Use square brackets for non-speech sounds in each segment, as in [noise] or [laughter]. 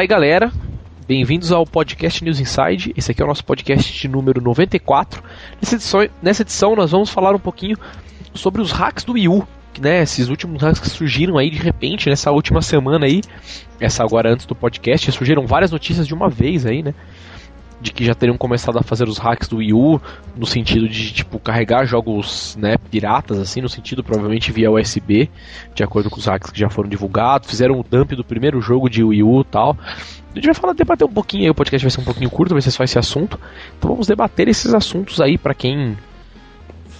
Fala aí, galera. Bem-vindos ao podcast News Inside. Esse aqui é o nosso podcast de número 94. Nessa edição, nessa edição nós vamos falar um pouquinho sobre os hacks do Wii U. Né, esses últimos hacks que surgiram aí de repente nessa última semana aí, essa agora antes do podcast, surgiram várias notícias de uma vez aí, né? De que já teriam começado a fazer os hacks do Wii U no sentido de tipo carregar jogos né, piratas assim, no sentido provavelmente via USB, de acordo com os hacks que já foram divulgados, fizeram o dump do primeiro jogo de Wii U, tal. A gente vai falar debater um pouquinho aí, o podcast vai ser um pouquinho curto, vai ser só esse assunto. Então vamos debater esses assuntos aí para quem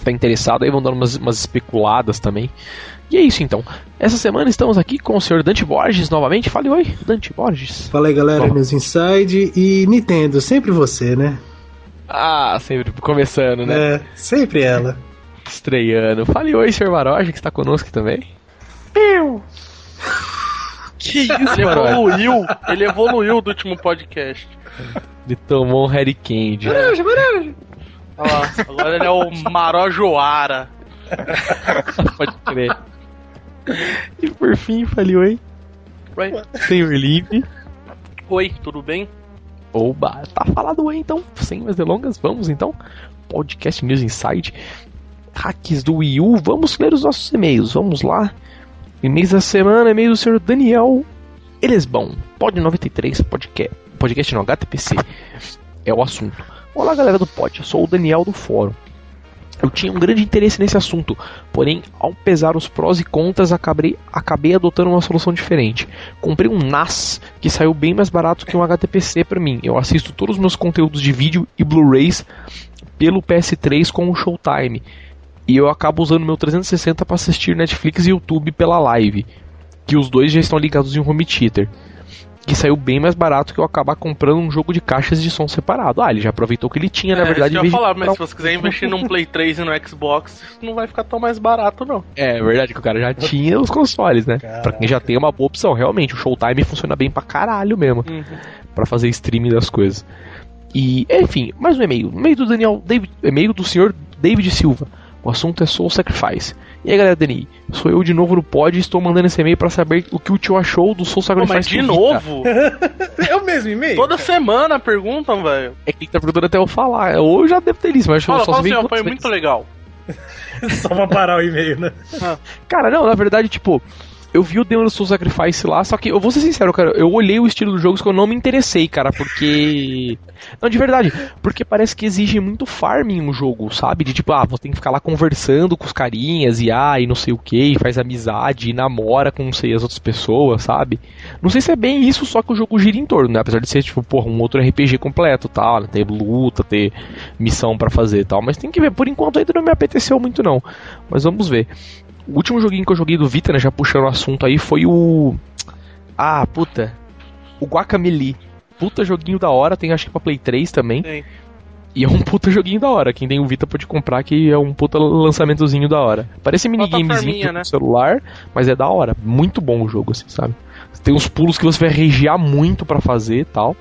tá interessado aí, vão dar umas, umas especuladas também. E é isso então. Essa semana estamos aqui com o senhor Dante Borges novamente. Fale oi, Dante Borges. Fala aí galera, News Inside e Nintendo, sempre você, né? Ah, sempre começando, né? É, sempre ela. Estreando. Fale oi, senhor Maroja, que está conosco também. Eu! [laughs] Que isso, ele evoluiu. Ele evoluiu do último podcast. Ele tomou um Harry Candy. Maroja, Maroja! Ó, agora ele é o Marojoara. Pode crer. E por fim, falei oi. Oi. Senhor Limpe. Oi, tudo bem? Oba, tá falado oi então. Sem mais delongas, vamos então. Podcast News Inside. Hacks do Wii U. Vamos ler os nossos e-mails. Vamos lá. E-mails da semana, e-mail do senhor Daniel Elesbão. Pod 93, podcast, podcast no HTPC. É o assunto. Olá galera do Pod, eu sou o Daniel do Fórum. Eu tinha um grande interesse nesse assunto, porém, ao pesar os prós e contras, acabei, acabei adotando uma solução diferente. Comprei um NAS que saiu bem mais barato que um HTPC para mim. Eu assisto todos os meus conteúdos de vídeo e Blu-rays pelo PS3 com o Showtime. E eu acabo usando meu 360 para assistir Netflix e YouTube pela live, que os dois já estão ligados em um home theater que saiu bem mais barato que eu acabar comprando um jogo de caixas de som separado. Ah, ele já aproveitou que ele tinha, é, na verdade. Eu ia falar, mas se você quiser investir num [laughs] Play 3 e no Xbox, não vai ficar tão mais barato, não. É, é verdade que o cara já tinha os consoles, né? Caraca. Pra quem já tem uma boa opção, realmente, o Showtime funciona bem pra caralho mesmo. Uhum. para fazer streaming das coisas. E, enfim, mais um e-mail. E-mail do Daniel, David, e-mail do senhor David Silva. O assunto é Soul Sacrifice. E aí galera, Dani, sou eu de novo no pod e estou mandando esse e-mail para saber o que o tio achou do Soul Sacrifice. Pô, mas de novo? [laughs] é o mesmo e-mail? Toda semana perguntam, velho. É que ele tá perguntando até eu falar. Ou eu já devo ter isso, mas fala, eu só fala assim, foi muito legal. [laughs] só pra parar o e-mail, né? Ah. Cara, não, na verdade, tipo, eu vi o Demon Soul Sacrifice lá, só que eu vou ser sincero, cara, eu olhei o estilo do jogo que eu não me interessei, cara, porque. [laughs] Não, de verdade, porque parece que exige muito farming um jogo, sabe? De tipo, ah, você tem que ficar lá conversando com os carinhas e ah, e não sei o que, faz amizade e namora com não sei as outras pessoas, sabe? Não sei se é bem isso, só que o jogo gira em torno, né? Apesar de ser, tipo, porra, um outro RPG completo, tal, né? ter luta, ter missão para fazer tal, mas tem que ver, por enquanto ainda não me apeteceu muito não. Mas vamos ver. O último joguinho que eu joguei do Vita, né, já puxando o assunto aí, foi o. Ah, puta. O Guacamele. Puta joguinho da hora, tem acho que pra Play 3 também. Sim. E é um puta [laughs] joguinho da hora. Quem tem o Vita pode comprar, que é um puta lançamentozinho da hora. Parece minigamezinho né? no celular, mas é da hora. Muito bom o jogo, assim, sabe? Tem uns pulos que você vai regiar muito para fazer e tal.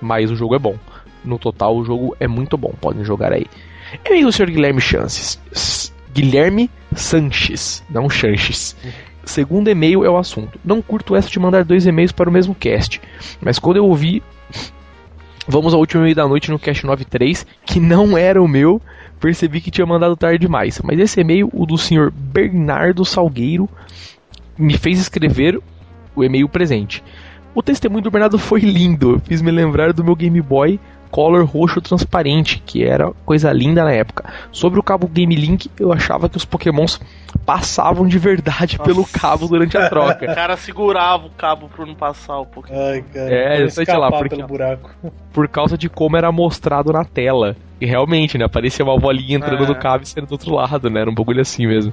Mas o jogo é bom. No total, o jogo é muito bom. Podem jogar aí. E aí, o senhor Guilherme Chances? Guilherme Sanches, não Chanches. Segundo e-mail é o assunto. Não curto essa de mandar dois e-mails para o mesmo cast, mas quando eu ouvi. Vamos ao último e-mail da noite no cast 93, que não era o meu, percebi que tinha mandado tarde demais. Mas esse e-mail, o do senhor Bernardo Salgueiro, me fez escrever o e-mail presente. O testemunho do Bernardo foi lindo, fiz me lembrar do meu Game Boy color roxo transparente, que era coisa linda na época. Sobre o cabo Game Link, eu achava que os Pokémons passavam de verdade Nossa. pelo cabo durante a troca. O cara segurava o cabo pra não passar o Pokémon. Ai, cara, é, sei lá, porque, buraco. por causa de como era mostrado na tela. E realmente, né? Aparecia uma bolinha entrando é. no cabo e saindo do outro lado, né? Era um bagulho assim mesmo.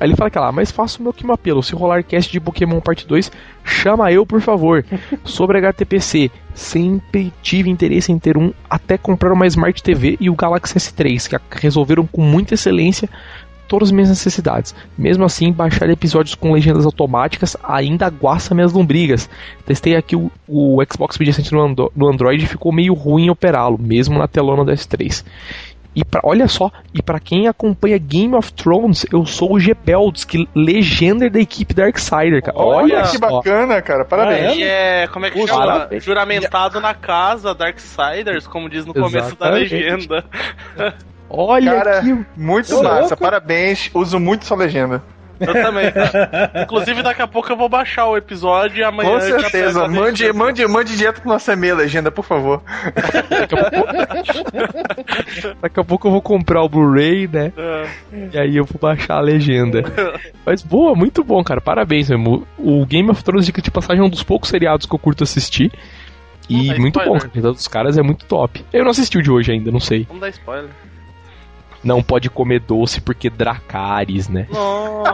Aí ele fala que lá, mas faça o meu que apelo. Se rolar cast de Pokémon Parte 2, chama eu, por favor. [laughs] Sobre HTPC, sempre tive interesse em ter um, até comprar uma Smart TV e o Galaxy S3, que resolveram com muita excelência todas as minhas necessidades. Mesmo assim, baixar episódios com legendas automáticas ainda aguaça minhas lombrigas. Testei aqui o, o Xbox Media Center no, no Android e ficou meio ruim operá-lo, mesmo na telona do S3. E pra, olha só, e para quem acompanha Game of Thrones, eu sou o Gebelds, que legenda da equipe Darksider, cara. Olha, Olha, que bacana, cara. Parabéns. Ele é, como é que chama? parabéns. Juramentado na casa, Darksiders, como diz no começo da Exatamente. legenda. [laughs] Olha Cara, que muito Ô, massa. louco. Parabéns. Uso muito sua legenda. Eu também, cara. Inclusive, daqui a pouco eu vou baixar o episódio e amanhã. Com eu já certeza. a Mande, legenda. mande, mande direto pro nosso e-mail, legenda, por favor. daqui a pouco, daqui a pouco eu vou comprar o Blu-ray, né? É. E aí eu vou baixar a legenda. Mas boa, muito bom, cara. Parabéns mesmo. O Game of Thrones, dica de passagem, é um dos poucos seriados que eu curto assistir. E muito spoiler. bom, cara. O dos caras é muito top. Eu não assisti o de hoje ainda, não sei. Vamos dar spoiler. Não pode comer doce porque Dracarys, né? Não.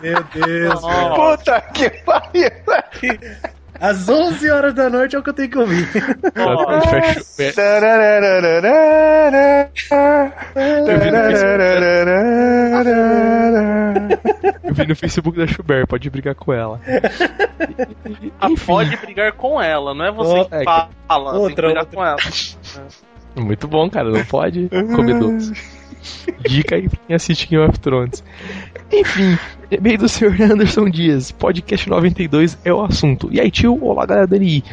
Meu Deus. Não. Puta que pariu. Às 11 horas da noite é o que eu tenho que ouvir. Eu vi no Facebook da Schubert, pode brigar com ela. Ah, pode brigar com ela, não é você Ó, que é, fala, tem que outra, brigar outra. com ela. [laughs] muito bom, cara. Não pode comer doce. [laughs] Dica aí pra quem assiste Game of Thrones. Enfim, e-mail do Sr. [laughs] Anderson Dias. Podcast 92 é o assunto. E aí, tio? Olá, galera da NI.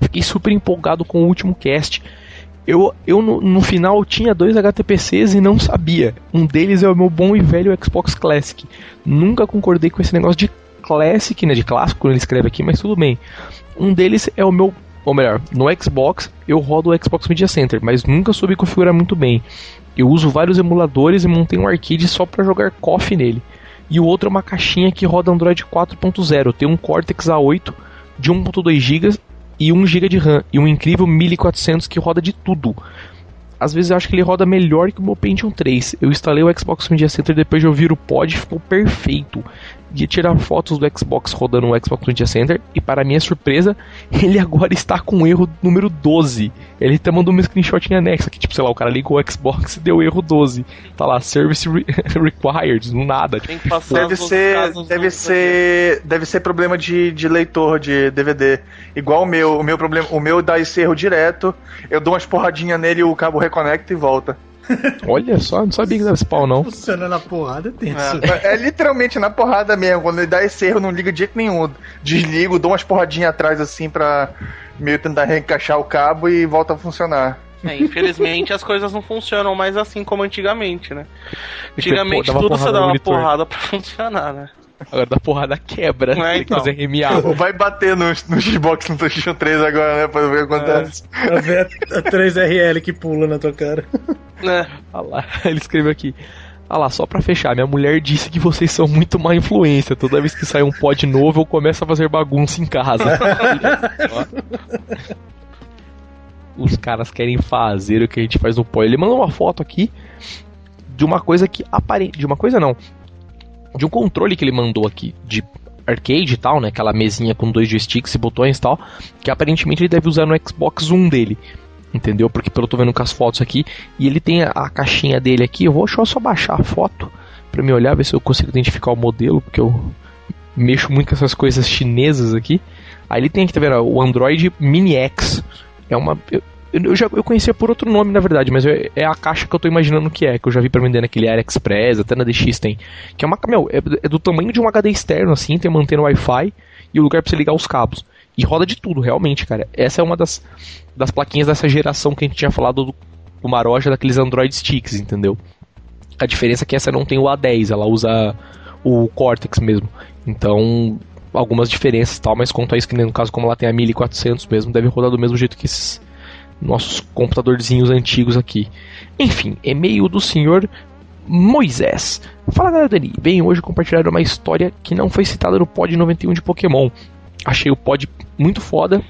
Fiquei super empolgado com o último cast. Eu, eu no, no final tinha dois HTPCs e não sabia. Um deles é o meu bom e velho Xbox Classic. Nunca concordei com esse negócio de Classic, né? De clássico, ele escreve aqui, mas tudo bem. Um deles é o meu. Ou melhor, no Xbox eu rodo o Xbox Media Center, mas nunca soube configurar muito bem. Eu uso vários emuladores e montei um arcade só para jogar KOF nele. E o outro é uma caixinha que roda Android 4.0. Tem um Cortex A8 de 1.2 GB e 1 GB de RAM e um incrível 1400 que roda de tudo. Às vezes eu acho que ele roda melhor que o meu Pentium 3. Eu instalei o Xbox Media Center depois de ouvir o pod e ficou perfeito. Ia tirar fotos do Xbox rodando o Xbox Media Center e para minha surpresa, [laughs] ele agora está com erro número 12. Ele até mandou um screenshot em anexo que tipo, sei lá, o cara ligou o Xbox e deu erro 12. Tá lá, service re- [laughs] required, no nada. Tipo, Tem que passar Deve ser, deve ser, deve ser problema de, de leitor de DVD. Igual o meu, o meu problema, o meu dá esse erro direto. Eu dou umas porradinhas nele, o cabo reconecta e volta. Olha só, não sabia que dava esse pau não. Funciona na porrada, é tenso. É, é literalmente na porrada mesmo. Quando ele dá esse erro, não liga de jeito nenhum. Desligo, dou umas porradinhas atrás assim pra meio tentar reencaixar o cabo e volta a funcionar. É, infelizmente as coisas não funcionam mais assim como antigamente, né? Antigamente tudo você dava uma monitor. porrada pra [laughs] funcionar, né? Agora da porrada quebra. É, Tem que então. fazer RMA. Vai bater no, no Xbox no PlayStation 3 agora, né? Pra ver o que acontece. Pra ver a, a 3RL que pula na tua cara. É. Olha lá, [laughs] ele escreveu aqui. Olha lá, só pra fechar, minha mulher disse que vocês são muito má influência. Toda vez que sai um pod novo, eu começo a fazer bagunça em casa. [laughs] Os caras querem fazer o que a gente faz no pod. Ele mandou uma foto aqui de uma coisa que aparente. De uma coisa não. De um controle que ele mandou aqui. De arcade e tal, né? Aquela mesinha com dois joysticks e botões e tal. Que aparentemente ele deve usar no Xbox One dele. Entendeu? Porque pelo eu tô vendo com as fotos aqui. E ele tem a, a caixinha dele aqui. Eu vou deixa eu só baixar a foto pra me olhar, ver se eu consigo identificar o modelo. Porque eu mexo muito com essas coisas chinesas aqui. Aí ele tem aqui, tá vendo? O Android Mini X. É uma. Eu, eu já eu conhecia por outro nome, na verdade, mas é, é a caixa que eu tô imaginando que é, que eu já vi pra vender naquele AliExpress, até na DX tem. Que é uma. Meu, é, é do tamanho de um HD externo, assim, tem mantendo Wi-Fi e o lugar pra você ligar os cabos. E roda de tudo, realmente, cara. Essa é uma das, das plaquinhas dessa geração que a gente tinha falado do, do Maroja, daqueles Android Sticks, entendeu? A diferença é que essa não tem o A10, ela usa o Cortex mesmo. Então, algumas diferenças tal, mas quanto a isso, que no caso, como ela tem a 1400 mesmo, deve rodar do mesmo jeito que esses nossos computadorzinhos antigos aqui. Enfim, e-mail do senhor Moisés. Fala galera Dani, venho hoje compartilhar uma história que não foi citada no pod 91 de Pokémon. Achei o pod muito foda,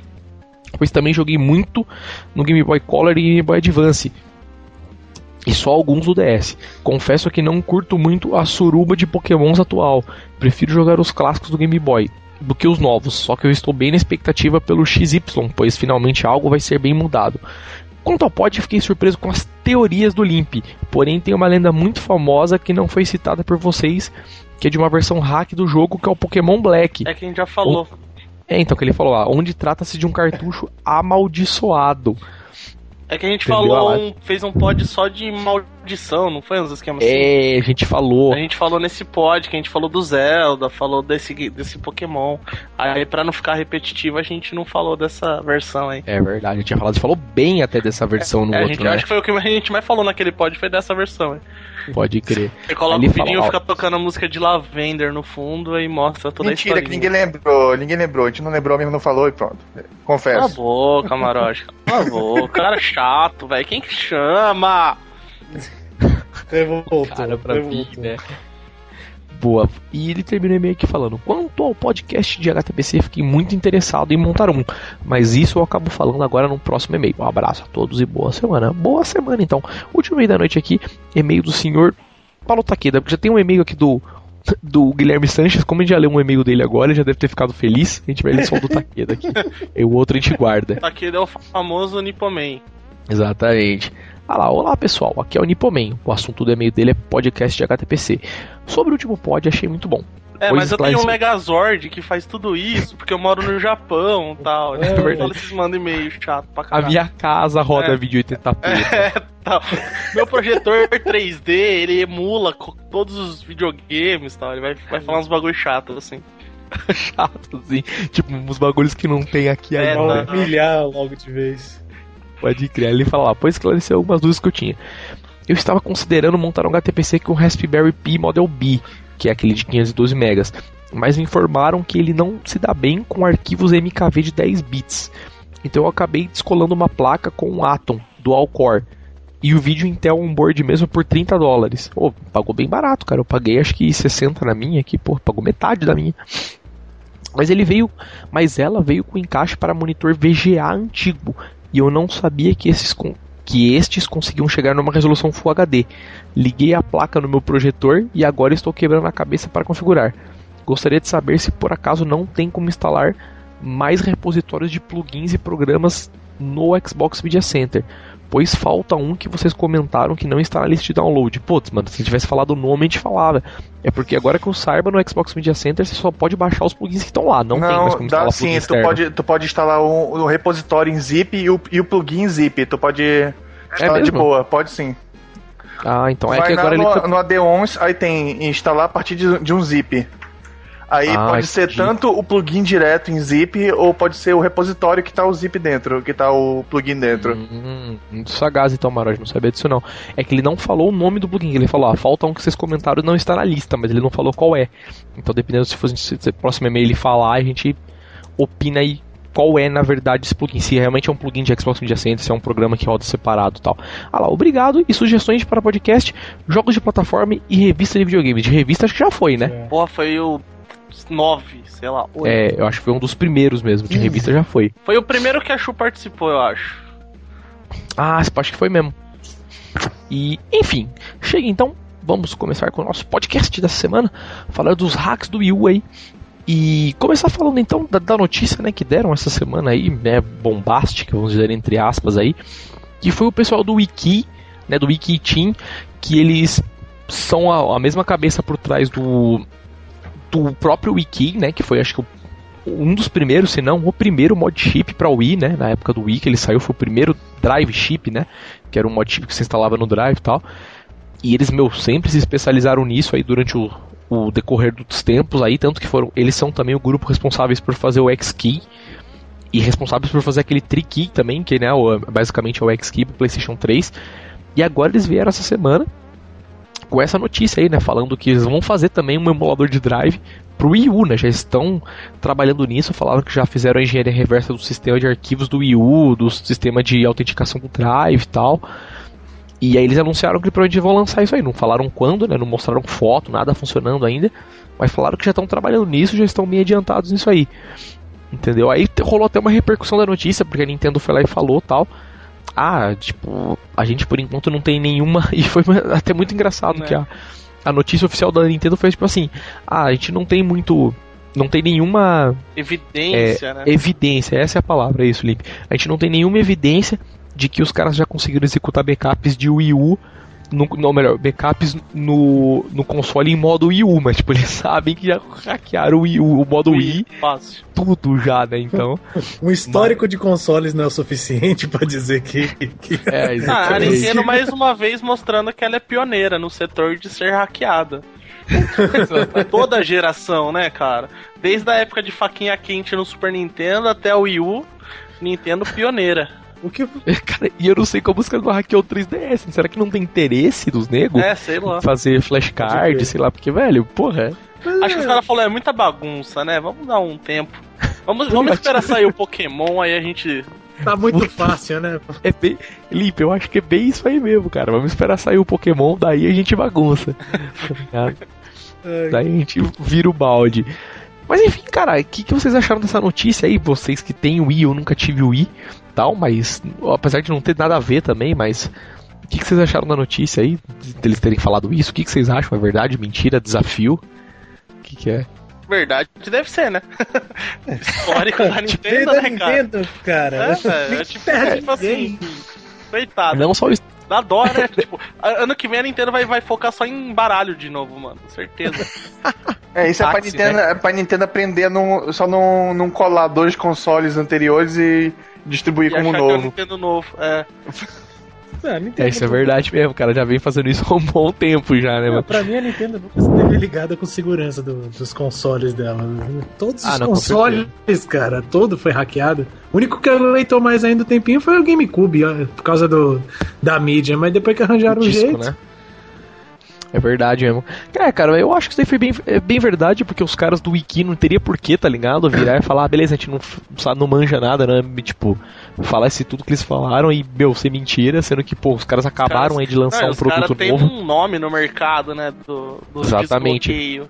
pois também joguei muito no Game Boy Color e Game Boy Advance. E só alguns do DS. Confesso que não curto muito a suruba de Pokémons atual. Prefiro jogar os clássicos do Game Boy do que os novos, só que eu estou bem na expectativa pelo XY, pois finalmente algo vai ser bem mudado. Quanto ao pod, fiquei surpreso com as teorias do Limp, porém tem uma lenda muito famosa que não foi citada por vocês, que é de uma versão hack do jogo que é o Pokémon Black. É que a gente já falou. É, então, que ele falou lá, onde trata-se de um cartucho amaldiçoado. É que a gente Entendeu? falou, Ah, um- fez um pod só de maldição, não foi uns esquemas assim? É, a gente falou. A gente falou nesse pod que a gente falou do Zelda, falou desse, desse Pokémon. Aí, pra não ficar repetitivo, a gente não falou dessa versão aí. É verdade, a gente tinha falado, falou bem até dessa versão no É, a outro, gente, né? Acho que foi o que a gente mais falou naquele pod, foi dessa versão aí. Pode crer. Você coloca Ele o vidinho, fica tocando a música de Lavender no fundo e mostra toda Mentira, a que história. ninguém lembrou. Ninguém lembrou. A gente não lembrou mesmo, não falou e pronto. Cala a Confesso. boca, Marote. Cala a boca. Cara chato, velho. Quem que chama? [laughs] Revoltou. Cara, pra mim, revoltou. né? Boa. E ele termina o e-mail aqui falando: Quanto ao podcast de HTPC, fiquei muito interessado em montar um, mas isso eu acabo falando agora no próximo e-mail. Um abraço a todos e boa semana. Boa semana, então. Último e-mail da noite aqui, e-mail do senhor Paulo Taqueda, porque já tem um e-mail aqui do. Do Guilherme Sanches, como a gente já leu um e-mail dele agora, ele já deve ter ficado feliz. A gente vai ler só o do Taqueda aqui. [laughs] E o outro a gente guarda. Aquele é o famoso Nipoman. Exatamente. Ah lá, olá pessoal, aqui é o Nipoman. O assunto do e-mail dele é podcast de HTPC. Sobre o último pod, achei muito bom. É, Pois mas eu tenho um. Megazord que faz tudo isso, porque eu moro no Japão e tal. [laughs] É É verdade. Esses mandam e-mail chato pra A caralho. minha casa roda É. vídeo 80p. [laughs] É, tal. Meu projetor [laughs] 3D, ele emula todos os videogames e tal. Ele vai, vai falar uns bagulho chato, assim. chato, assim. Tipo, uns bagulhos que não tem aqui É, ainda. não. Vai humilhar logo de vez. Pode criar. Ele fala lá, pois esclareceu algumas dúvidas que eu tinha. Eu estava considerando montar um HTPC com Raspberry Pi Model B, que é aquele de 512 megas, mas me informaram que ele não se dá bem com arquivos MKV de 10 bits. Então eu acabei descolando uma placa com um Atom Dual Core e o vídeo Intel onboard mesmo por 30 dólares. Pô, pagou bem barato, cara. Eu paguei acho que 60 na minha aqui, pô, pagou metade da minha. Mas ele veio, mas ela veio com encaixe para monitor VGA antigo e eu não sabia que esses que estes conseguiam chegar numa resolução Full HD. Liguei a placa no meu projetor e agora estou quebrando a cabeça para configurar. Gostaria de saber se por acaso não tem como instalar mais repositórios de plugins e programas no Xbox Media Center, pois falta um que vocês comentaram que não está na lista de download. Putz, mano, se tivesse falado o nome, a gente falava. É porque agora que eu saiba, no Xbox Media Center você só pode baixar os plugins que estão lá, não, tem mais como dá instalar sim. Tu pode, tu pode instalar o, o repositório em zip e o, e o plugin em zip. Tu pode instalar de mesmo? boa, pode sim. Ah, então é Vai que na- agora ele no, no AD11, aí tem instalar a partir de, de um zip. Aí Ah, pode ser tanto o plugin direto em zip, ou pode ser o repositório que tá o zip dentro, que tá o plugin dentro. Hum, muito sagaz então, Maroj, não sabia disso não. É que ele não falou o nome do plugin, ele falou, ah, falta um que vocês comentaram e não está na lista, mas ele não falou qual é. Então dependendo se fosse se, se próximo e-mail ele falar, a gente opina aí qual é na verdade esse plugin, se realmente é um plugin de Xbox Media Center, se é um programa que roda separado e tal. Ah lá, obrigado e sugestões para podcast, jogos de plataforma e revista de videogames. De revista acho que já foi, né? Porra, foi o 9, sei lá. oito. É, eu acho que foi um dos primeiros mesmo, de revista já foi. Foi o primeiro que a Chu participou, eu acho. Ah, acho que foi mesmo. E, enfim, chega então, vamos começar com o nosso podcast dessa semana, falar dos hacks do Wii U aí. E começar falando então da, da notícia né, que deram essa semana aí, né, bombástica, vamos dizer entre aspas aí, que foi o pessoal do Wiki, né, do Wiki Team, que eles são a, a mesma cabeça por trás do do próprio Wiki, né, que foi acho que um dos primeiros, se não o primeiro mod chip para Wii, né? Na época do Wii que ele saiu, foi o primeiro drive chip, né? Que era um mod chip que você instalava no drive e tal. E eles, meu, sempre se especializaram nisso aí durante o, o decorrer dos tempos aí, tanto que foram. Eles são também o grupo responsáveis por fazer o X-Key. E responsáveis por fazer aquele Tri-Key também, que né, basicamente é o X-Key pro PlayStation 3. E agora eles vieram essa semana com essa notícia aí, né? Falando que eles vão fazer também um emulador de drive pro Wii U, né? Já estão trabalhando nisso, falaram que já fizeram a engenharia reversa do sistema de arquivos do Wii U, do sistema de autenticação do Drive e tal. E aí eles anunciaram que provavelmente vão lançar isso aí. Não falaram quando, né? Não mostraram foto, nada funcionando ainda. Mas falaram que já estão trabalhando nisso, já estão bem adiantados nisso aí. Entendeu? Aí rolou até uma repercussão da notícia, porque a Nintendo foi lá e falou tal. Ah, tipo, a gente por enquanto não tem nenhuma. [laughs] E foi até muito engraçado Né? que a, a notícia oficial da Nintendo foi tipo assim: ah, a gente não tem muito. Não tem nenhuma Evidência, né? evidência, essa é a palavra, é isso, Lipe. A gente não tem nenhuma evidência de que os caras já conseguiram executar backups de Wii U no, não, melhor, backups no, no console em modo Wii U, mas tipo, [laughs] eles sabem que já hackearam o, Wii U, o modo Wii, Fácil. tudo já, né? Então. [laughs] Um histórico de consoles não é o suficiente [laughs] pra dizer que. que... É, Ah, a exatamente. Nintendo mais uma vez mostrando que ela é pioneira no setor de ser hackeada. Toda geração, né, cara? Desde a época de faquinha quente no Super Nintendo até o Wii U, Nintendo pioneira. O que. [laughs] Cara, e eu não sei como os caras não hackeou o 3DS. Será que não tem interesse dos negros? É, sei lá. Fazer flashcard, sei lá, porque, velho, porra. Acho que os caras falaram, é muita bagunça, né? Vamos dar um tempo. Vamos, [laughs] vamos esperar sair o Pokémon, aí a gente. Tá muito fácil, né? [laughs] É bem. Lipe, eu acho que é bem isso aí mesmo, cara. Vamos esperar sair o Pokémon, daí a gente bagunça. Tá Daí a gente vira o balde. Mas enfim, cara, o que, que vocês acharam dessa notícia aí? Vocês que têm o Wii, eu nunca tive o Wii, tal, mas apesar de não ter nada a ver também, mas o que, que vocês acharam da notícia aí? de- Deles terem falado isso? O que, que vocês acham? É verdade? Mentira? Desafio? O que, que é? Verdade, deve ser, né? [laughs] Histórico da Nintendo, da né, cara? Nintendo, cara. É, velho, é tipo, é tipo assim. Coitado. Não só isso. Dá dó, né? [laughs] tipo, ano que vem a Nintendo vai, vai focar só em baralho de novo, mano. Certeza. [laughs] É, isso é pra Táxi, Nintendo, é pra Nintendo aprender a não, só não, não colar dois consoles anteriores e distribuir E como achar que é o novo. Nintendo novo. É. Ah, [laughs] É, isso é verdade mesmo, cara. Já vem fazendo isso há um bom tempo já, né, Não, mano? pra mim a Nintendo nunca esteve ligada com segurança do- dos consoles dela. Todos Ah, os não, consoles, cara, todo foi hackeado. O único que aguentou mais ainda o tempinho foi o GameCube, ó, por causa do, da mídia, mas depois que arranjaram o, disco, jeito. né? É verdade mesmo. É, cara, eu acho que isso daí foi bem, é bem verdade, porque os caras do Wiki não teria porquê, tá ligado? Virar e falar, ah, beleza, a gente não sabe, não manja nada, né? Tipo, falar esse tudo que eles falaram e, meu, ser mentira, sendo que, pô, os caras acabaram caras- aí de lançar Não, um produto têm novo. um nome no mercado, né? Do, do Exatamente. desbloqueio.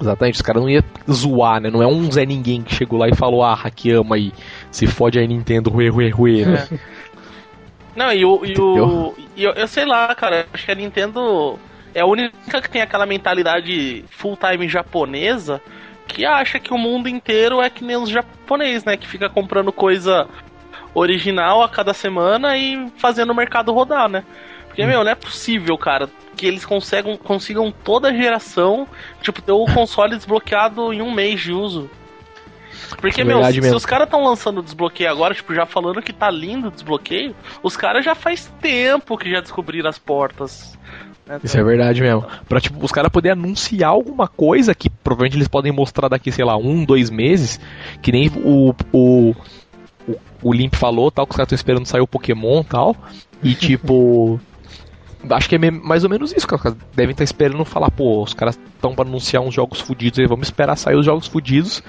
Exatamente, os caras não iam zoar, né? Não é um Zé Ninguém que chegou lá e falou, ah, hackeamos aí, se fode aí Nintendo, ruê, ruê, ruê, né? [laughs] Não, e o. E o e eu, eu sei lá, cara, acho que a Nintendo é a única que tem aquela mentalidade full-time japonesa que acha que o mundo inteiro é que nem os japoneses, né? Que fica comprando coisa original a cada semana e fazendo o mercado rodar, né? Porque, meu, não é possível, cara, que eles consigam, consigam toda a geração, tipo, ter o console desbloqueado em um mês de uso. Porque, meu, se, se os caras estão lançando desbloqueio agora, tipo, já falando que tá lindo o desbloqueio, os caras já faz tempo que já descobriram as portas. né? Isso é verdade mesmo. Pra, tipo, os caras poderem anunciar alguma coisa que provavelmente eles podem mostrar daqui, sei lá, um, dois meses, que nem o, o, o, o Limp falou, tal, que os caras estão esperando sair o Pokémon e tal. E [laughs] tipo. Acho que é mais ou menos isso, cara. Os caras devem estar esperando falar, pô, os caras estão pra anunciar uns jogos fudidos aí, vamos esperar sair os jogos fudidos.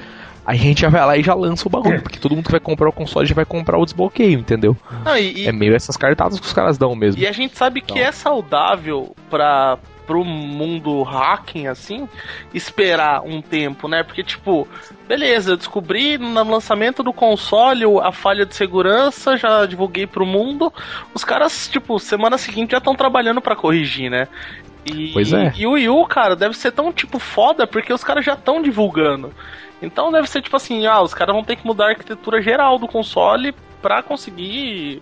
Aí a gente já vai lá e já lança o bagulho, porque todo mundo que vai comprar o console já vai comprar o desbloqueio, entendeu? Não, e, e- É meio essas cartadas que os caras dão mesmo. E a gente sabe que Então. é saudável para pro mundo hacking, assim, esperar um tempo, né? Porque, tipo, beleza, eu descobri no lançamento do console a falha de segurança, já divulguei pro mundo. Os caras, tipo, semana seguinte já estão trabalhando para corrigir, né? E, Pois é. E o Wii U, cara, deve ser tão, tipo, foda porque os caras já estão divulgando. Então deve ser tipo assim, ah, os caras vão ter que mudar a arquitetura geral do console pra conseguir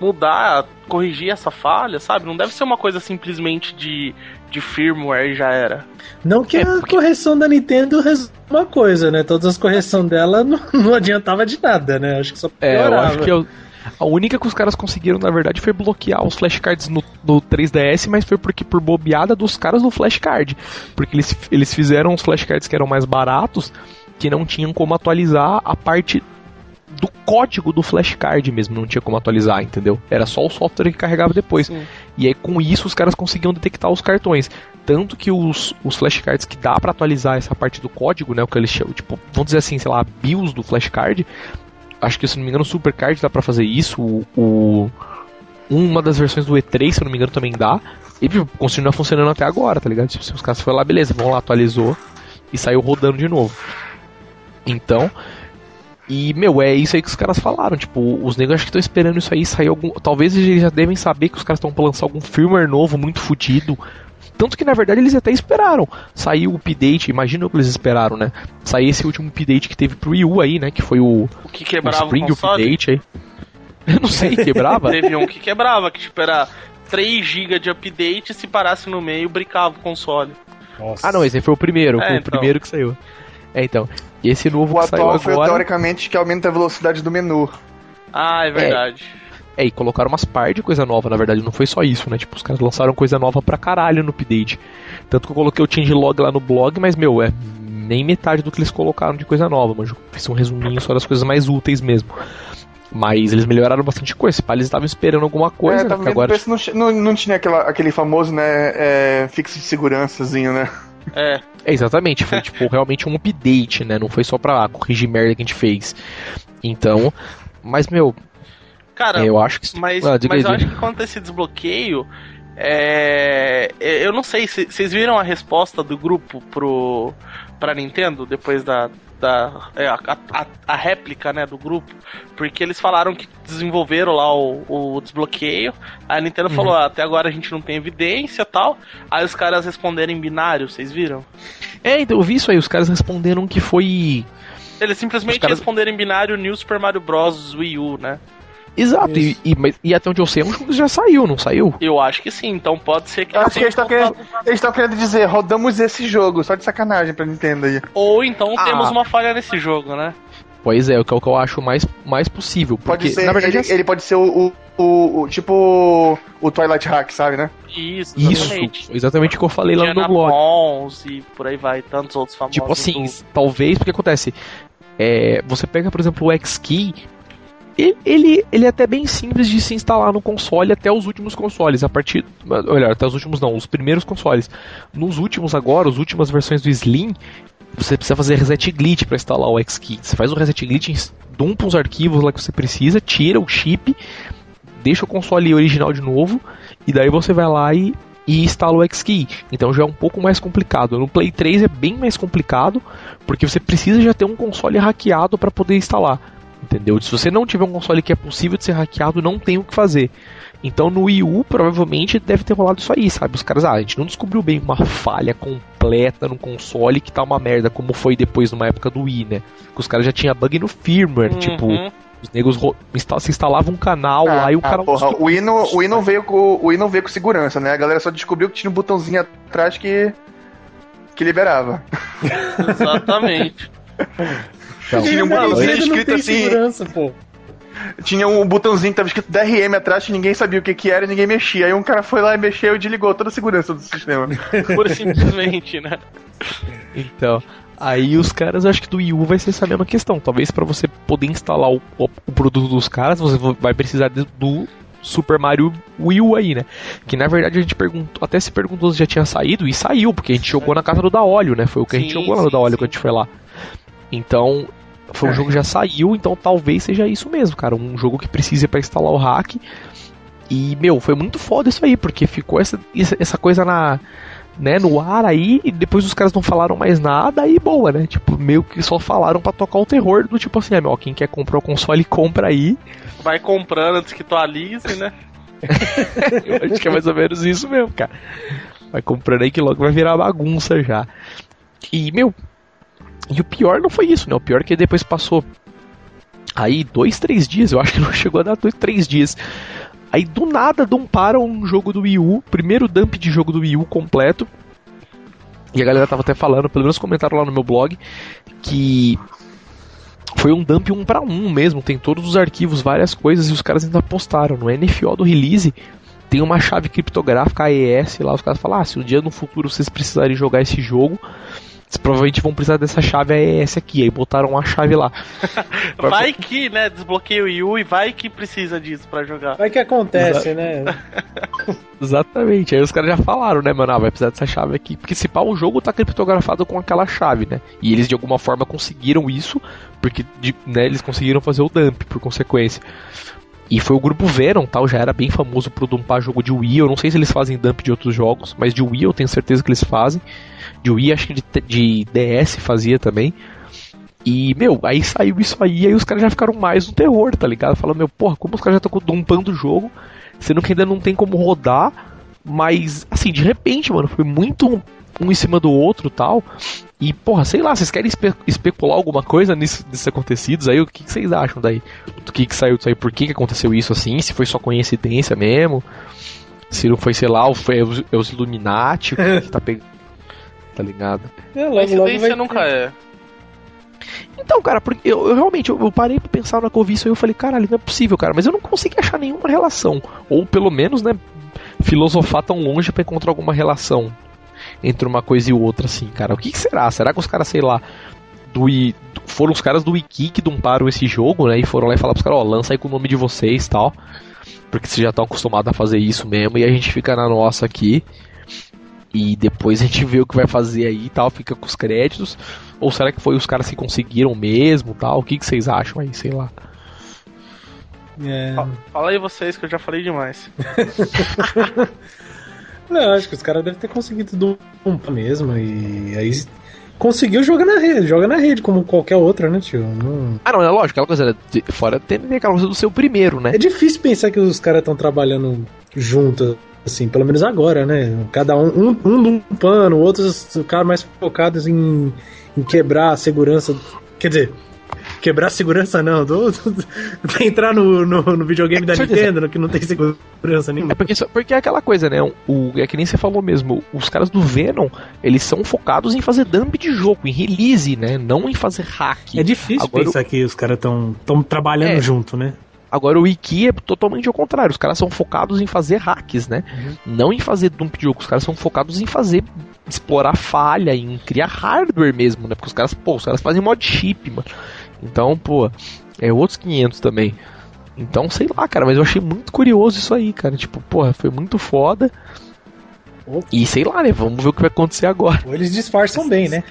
mudar, corrigir essa falha, sabe? Não deve ser uma coisa simplesmente de, de firmware e já era. Não que É, a porque- correção da Nintendo resolva uma coisa, né? Todas as correções dela [laughs] não, não adiantava de nada, né? Acho que só É, eu piorava. acho que eu- a única que os caras conseguiram, na verdade, foi bloquear os flashcards no, no 3DS, mas foi porque por bobeada dos caras do flashcard. Porque eles, eles fizeram os flashcards que eram mais baratos, que não tinham como atualizar a parte do código do flashcard mesmo, não tinha como atualizar, entendeu? Era só o software que carregava depois. Sim. E aí com isso os caras conseguiam detectar os cartões. Tanto que os, os flashcards que dá pra atualizar essa parte do código, né, o que eles chamam, tipo, vamos dizer assim, sei lá, BIOS do flashcard, acho que se não me engano o Supercard dá pra fazer isso, o, o- uma das versões do E3, se eu não me engano, também dá. E tipo, continua funcionando até agora, tá ligado? Tipo, se os caras foram lá, beleza, vão lá, atualizou e saiu rodando de novo. Então, e, meu, é isso aí que os caras falaram. Tipo, os negros acho que estão esperando isso aí sair algum. Talvez eles já devem saber que os caras estão pra lançar algum firmware novo, muito fodido. Tanto que na verdade eles até esperaram. Saiu o update, imagina o que eles esperaram, né? Sair esse último update que teve pro Wii U aí, né? Que foi o, O que o quebrava o, Spring console? Update aí. [laughs] Eu não sei, quebrava? [laughs] Teve um que quebrava, que tipo era 3 GB de update, se parasse no meio, brincava o console. Nossa. Ah, não, esse aí foi o primeiro, É, foi o então. primeiro que saiu. É, então. E esse novo O que saiu atual foi agora. teoricamente que aumenta a velocidade do menu. Ah, é verdade. É, e colocaram umas par de coisa nova, na verdade, não foi só isso, né? Tipo, os caras lançaram coisa nova pra caralho no update. Tanto que eu coloquei o changelog lá no blog, mas, meu, é nem metade do que eles colocaram de coisa nova, mas eu fiz um resuminho só das coisas mais úteis mesmo. Mas eles melhoraram bastante coisa. Se pá, eles estavam esperando alguma coisa, é, né? tava agora. não, não, não tinha aquela, aquele famoso, né, é, fixo de segurançazinho, né? É. É, exatamente, foi tipo [laughs] realmente um update, né? Não foi só pra corrigir merda que a gente fez. Então, mas, meu, Cara, eu acho que. Mas, Ah, mas eu acho que quanto a esse desbloqueio, é, é, eu não sei, se- vocês viram a resposta do grupo pro pra Nintendo depois da, da é, a, a, a réplica né, do grupo? Porque eles falaram que desenvolveram lá o, o desbloqueio, aí a Nintendo Uhum. falou, ah, até agora a gente não tem evidência tal, aí os caras responderam em binário, vocês viram? É, então eu vi isso aí, os caras responderam que foi. Eles simplesmente Os caras- responderam em binário New Super Mario Bros. Wii U, né? Exato, e, e, mas- e até onde eu sei, é jogo que já saiu, não saiu? Eu acho que sim, então pode ser que acho que eles estão tenham querendo, querendo dizer, rodamos esse jogo, só de sacanagem pra Nintendo aí. Ou então Ah. temos uma falha nesse jogo, né? Pois é, o que é o que eu acho mais, mais possível. Porque, Pode ser, na verdade, ele, assim, ele pode ser o, o, o- o- tipo o Twilight Hack, sabe, né? Isso, isso, exatamente. exatamente o que eu falei lá no blog. Pons e por aí vai, tantos outros famosos. Tipo assim, do- talvez, porque acontece. é, você pega, por exemplo, o X-Key. Ele, ele, ele é até bem simples de se instalar no console até os últimos consoles. A partir. Olha, até os últimos não, os primeiros consoles. Nos últimos agora, as últimas versões do Slim, você precisa fazer reset glitch para instalar o X-Key. Você faz o reset glitch, dumpa os arquivos lá que você precisa, tira o chip, deixa o console original de novo, e daí você vai lá e, e instala o X-Key. Então já é um pouco mais complicado. No Play 3 é bem mais complicado, porque você precisa já ter um console hackeado para poder instalar. Entendeu? Se você não tiver um console que é possível de ser hackeado, não tem o que fazer. Então no Wii U provavelmente deve ter rolado isso aí, sabe? Os caras, ah, a gente não descobriu bem uma falha completa no console que tá uma merda, como foi depois numa época do Wii, né? Que os caras já tinham bug no firmware, tipo, Uhum. os negros se instalavam um canal lá e o Ah, cara. porra, o Wii, não, o, Wii não veio com, o Wii não veio com segurança, né? A galera só descobriu que tinha um botãozinho atrás que, que liberava. Exatamente. [laughs] Então, Tinha um botãozinho escrito assim. pô. Tinha um botãozinho que tava escrito DRM atrás que ninguém sabia o que, que era e ninguém mexia. Aí um cara foi lá e mexeu e desligou toda a segurança do sistema. [laughs] Pura e simplesmente, né? Então, aí os caras, acho que do Wii U vai ser essa mesma questão. Talvez para você poder instalar o, o- o produto dos caras, você vai precisar de- do Super Mario Wii U aí, né? Que na verdade a gente perguntou, até se perguntou se já tinha saído e saiu, porque a gente jogou na casa do da óleo, né? Foi o que a gente Sim, jogou lá no sim, da óleo sim. quando a gente foi lá. Então, foi um É. jogo que já saiu, então talvez seja isso mesmo, cara. Um jogo que precise para instalar o hack. E, meu, foi muito foda isso aí, porque ficou essa, essa coisa na, né, no ar aí, e depois os caras não falaram mais nada, aí boa, né? Tipo, meio que só falaram pra tocar o terror do tipo assim, ah, meu, quem quer comprar o console, compra aí. Vai comprando antes que atualize, né? [laughs] Eu acho que é mais ou menos isso mesmo, cara. Vai comprando aí que logo vai virar bagunça já. E, meu, e o pior não foi isso, né? O pior é que depois passou aí dois, três dias, eu acho que não [laughs] chegou a dar dois, três dias. Aí do nada dumparam um jogo do Wii U, primeiro dump de jogo do Wii U completo. E a galera tava até falando, pelo menos comentaram lá no meu blog, que foi um dump um para um mesmo, tem todos os arquivos, várias coisas, e os caras ainda postaram no NFO do release. Tem uma chave criptográfica AES lá, os caras falam: ah, se um dia no futuro vocês precisarem jogar esse jogo, vocês provavelmente vão precisar dessa chave AES aqui. Aí botaram a chave lá. [laughs] Vai que, né? Desbloqueia o Wii U e vai que precisa disso pra jogar. Vai que acontece, né? [laughs] Exatamente. Aí os caras já falaram, né, mano? Ah, vai precisar dessa chave aqui. Porque se pá, o jogo tá criptografado com aquela chave, né? E eles de alguma forma conseguiram isso, porque de- né, eles conseguiram fazer o dump por consequência. E foi o grupo Venom, tal, já era bem famoso por dumpar jogo de Wii. Eu não sei se eles fazem dump de outros jogos, mas de Wii eu tenho certeza que eles fazem. De Wii, acho que de, de DS fazia também. E, meu, aí saiu isso aí, aí os caras já ficaram mais no terror, tá ligado? Falando, meu, porra, como os caras já estão dumpando o jogo, sendo que ainda não tem como rodar, mas, assim, de repente, mano, foi muito um, em cima do outro tal. E, porra, sei lá, vocês querem espe- especular alguma coisa nisso, nesses acontecidos aí? O que, que vocês acham daí? Do que, que saiu disso aí? Por que, que aconteceu isso assim? Se foi só coincidência mesmo? Se não foi, sei lá, ou foi os, é os Illuminati que [laughs] tá pegando. Tá ligado? É, logo, Coincidência nunca é. Então, cara, porque eu, eu realmente eu, eu parei pra pensar na Covid e eu falei, caralho, não é possível, cara, mas eu não consegui achar nenhuma relação. Ou pelo menos, né, filosofar tão longe pra encontrar alguma relação entre uma coisa e outra, assim, cara. O que, que será? Será que os caras, sei lá, do, I- foram os caras do Wiki que dumparam esse jogo, né? E foram lá e falaram pros caras, ó, lança aí com o nome de vocês e tal. Porque vocês já estão acostumados a fazer isso mesmo, e a gente fica na nossa aqui. E depois a gente vê o que vai fazer aí e tal, fica com os créditos. Ou será que foi os caras que conseguiram mesmo tal? O que, que vocês acham aí, sei lá. É. Fala aí vocês que eu já falei demais. [laughs] Não, acho que os caras devem ter conseguido dumpar mesmo. E aí conseguiu jogar na rede, joga na rede como qualquer outra, né, tio? Não- Ah, não, é lógico, aquela coisa, né, de- fora tem aquela coisa do seu primeiro, né? É difícil pensar que os caras estão trabalhando juntos, assim, pelo menos agora, né? Cada um, um, um dumpando, outros caras mais focados em, em quebrar a segurança. Quer dizer, quebrar segurança não, do, do- [laughs] entrar no, no, no videogame É, da. Nintendo, que não tem segurança nenhuma. É porque, porque é aquela coisa, né? O, é que nem você falou mesmo. Os caras do Venom, eles são focados em fazer dump de jogo, em release, né? Não em fazer hack. É difícil Agora pensar que os caras estão tão trabalhando É. junto, né? Agora o Wiki é totalmente ao contrário. Os caras são focados em fazer hacks, né? Não em fazer dump de jogo. Os caras são focados em fazer explorar falha, em criar hardware mesmo, né? Porque os caras, pô, os caras fazem mod chip, mano. Então, pô, é outros 500 também. Então, sei lá, cara, mas eu achei muito curioso isso aí, cara. Tipo, porra, foi muito foda. Opa. E sei lá, né? Vamos ver o que vai acontecer agora. Ou eles disfarçam bem, né?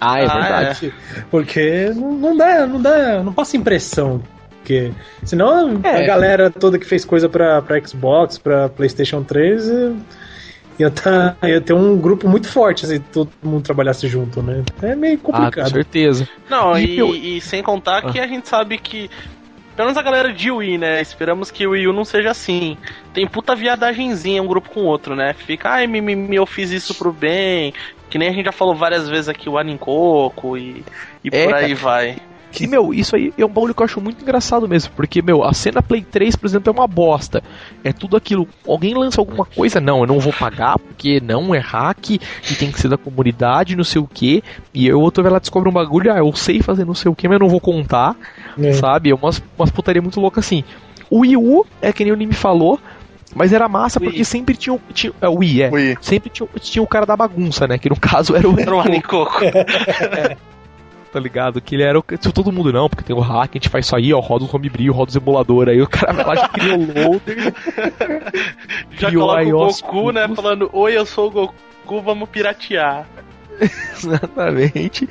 Ah, é Ah, verdade. Porque não, não dá, não dá, não passa impressão. Porque senão É. a galera toda que fez coisa pra, pra Xbox, pra PlayStation 3, eh, ia, tá, ia ter um grupo muito forte se todo mundo trabalhasse junto, né? É meio Ah, com complicado. certeza. Não, E e, e sem contar que a gente sabe que. Pelo menos a galera de Wii, né? Esperamos que o Wii U não seja assim. Tem puta viadagenzinha um grupo com o outro, né? Fica, ai, mimimi, eu fiz isso pro bem. Que nem a gente já falou várias vezes aqui, o Anincoco e, e É, por aí vai. E, meu, isso aí é um bagulho que eu acho muito engraçado mesmo, porque, meu, a cena Play 3, por exemplo, é uma bosta. É tudo aquilo. Alguém lança alguma coisa? Não, eu não vou pagar, porque não é hack, e tem que ser da comunidade, não sei o que. E aí o outro vai lá descobre um bagulho, ah, eu sei fazer não sei o que, mas eu não vou contar, É. sabe? É umas, umas putaria muito louca assim. O Wii U, é que nem o Nimi falou, mas era massa Wii. porque sempre tinha, o- tinha. É, o Wii, é. Wii. Sempre tinha, tinha o cara da bagunça, né? Que no caso era o. Era um Anincoco. [laughs] tá ligado? Que ele era o. tipo, Todo mundo não, porque tem o hack, a gente faz isso aí, ó, roda os homebrew, roda os emulador. Aí o cara vai lá já cria o loader. [laughs] Já Criou coloca aí, o Goku, né? Falando, oi, eu sou o Goku, vamos piratear. [laughs] Exatamente.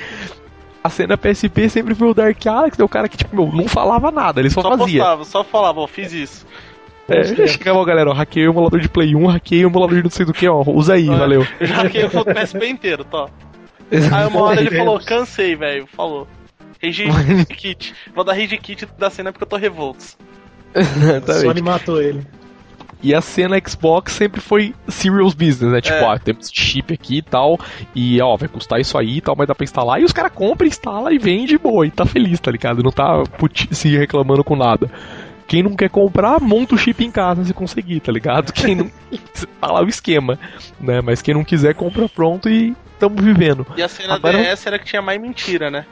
A cena PSP sempre foi o Dark Alex, né? o cara que, tipo, meu, não falava nada, ele só, Só fazia. postava, só falava, ó, fiz isso. É, chegava, ó, galera, ó, hackei o emulador de Play 1, hackei o emulador de não sei do que, ó, usa aí, Olha, valeu. Eu já hackei o PSP inteiro, tá? Aí uma hora ele falou, cansei, velho. Falou. Rage [laughs] Kit. Vou dar Rage Kit da cena porque eu tô revoltos. Exatamente. Sony matou ele. E a cena Xbox sempre foi serious business, né? Tipo, É. ó, temos chip aqui e tal, e ó, vai custar isso aí e tal, mas dá pra instalar. E os caras compram, instala e vende, boa, e tá feliz, tá ligado? Não tá se reclamando com nada. Quem não quer comprar, monta o chip em casa se conseguir, tá ligado? Quem não. [laughs] tá lá o esquema, né? Mas quem não quiser, compra pronto e tamo vivendo. E a cena Agora- DS era que tinha mais mentira, né?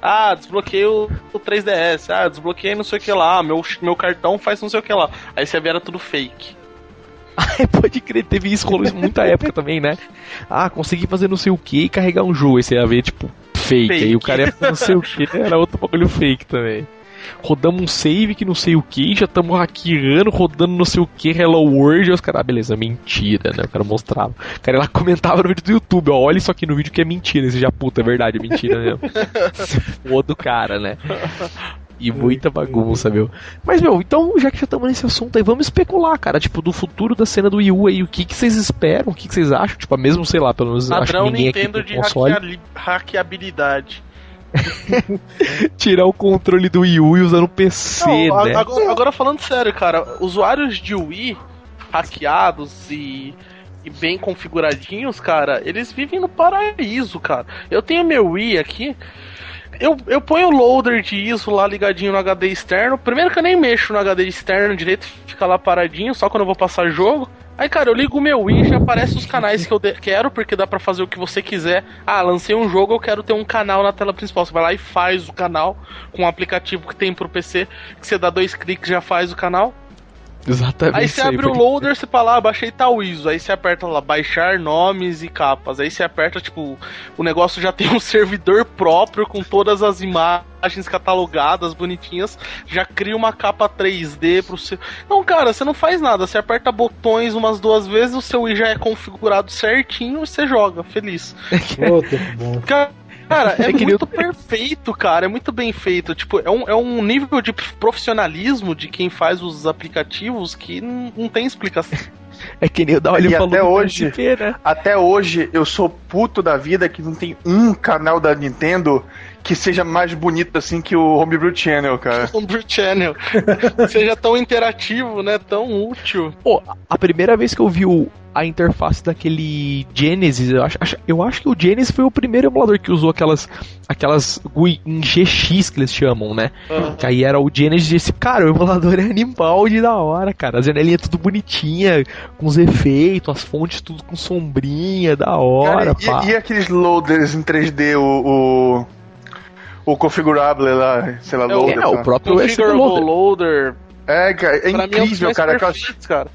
Ah, desbloqueei o, o 3DS. Ah, desbloqueei não sei o que lá. Meu, meu cartão faz não sei o que lá. Aí você vê era tudo fake. [laughs] É, pode crer, teve isso, rolou isso muita época também, né? Ah, consegui fazer não sei o que e carregar um jogo. Aí você ia ver, tipo, fake. Fake. Aí o cara ia fazer não sei o que, era outro bagulho fake também. Rodamos um save que não sei o que, já estamos hackeando, rodando não sei o que, Hello World, e os caras, ah, beleza, mentira, né? O cara mostrava. O cara lá [laughs] comentava no vídeo do YouTube, ó, olha isso aqui no vídeo que é mentira. Esse já, puta, é verdade, é mentira mesmo. [laughs] o do cara, né? E muita bagunça, meu. Mas, meu, então, já que já estamos nesse assunto aí, vamos especular, cara, tipo, do futuro da cena do Wii U aí, o que, que vocês esperam, o que, que vocês acham? Tipo, mesmo, sei lá, pelo menos acho que Padrão ninguém aqui Nintendo tem de console. hackeabilidade. [laughs] Tirar o controle do Wii U e usar no PC, Não, né? agora, agora falando sério, cara, usuários de Wii hackeados e, e bem configuradinhos, cara, eles vivem no paraíso, cara. Eu tenho meu Wii aqui. Eu, eu ponho o loader de ISO lá ligadinho no HD externo. Primeiro que eu nem mexo no HD externo direito, fica lá paradinho, só quando eu vou passar jogo. Aí, cara, eu ligo o meu Wii e já aparece os canais que eu quero, porque dá pra fazer o que você quiser. Ah, lancei um jogo, eu quero ter um canal na tela principal. Você vai lá e faz o canal com um aplicativo que tem pro PC, que você dá dois cliques já faz o canal. [laughs] Exatamente. Aí você isso abre o pode- loader, você fala, ah, baixei tal ISO. Aí você aperta lá, baixar nomes e capas. Aí você aperta, tipo, o negócio já [laughs] tem um servidor próprio com todas as imagens catalogadas, bonitinhas. Já cria uma capa 3D pro seu. Não, cara, você não faz nada. Você aperta botões umas duas vezes, o seu I já é configurado certinho e você joga, feliz. [laughs] Tempo bom. Cara, Cara, é muito perfeito, cara. É muito bem feito. Tipo, é um, é um nível de profissionalismo de quem faz os aplicativos que não, não tem explicação. É que nem o Daolio E falou até hoje- PSP, né? Até hoje eu sou puto da vida que não tem um canal da Nintendo que seja mais bonito assim que o Homebrew Channel, cara. [laughs] Homebrew Channel. Seja tão interativo, né? Tão útil. Pô, a primeira vez que eu vi o- a interface daquele Genesis, eu acho, eu acho que o Genesis foi o primeiro emulador que usou aquelas aquelas GUI em GX que eles chamam, né? Que aí era o Genesis e esse, cara, o emulador é animal de da hora, cara. As janelinhas tudo bonitinha, com os efeitos, as fontes tudo com sombrinha, da hora, Cara, pá. e, e aqueles loaders em 3D, o. o... O configurável lá, sei lá, É o- loader. É, o próprio Configurable Loader. Loader. É, cara, é pra mim é um incrível, cara. perfeitos, cara.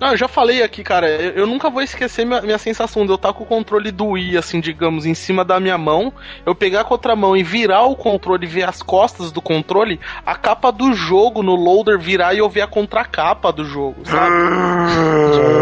Não, eu já falei aqui, cara, eu, eu nunca vou esquecer minha, minha sensação de eu estar com o controle do Wii, assim, digamos, em cima da minha mão, eu pegar com a outra mão e virar o controle, ver as costas do controle, a capa do jogo no loader virar e eu ver a contracapa do jogo, sabe?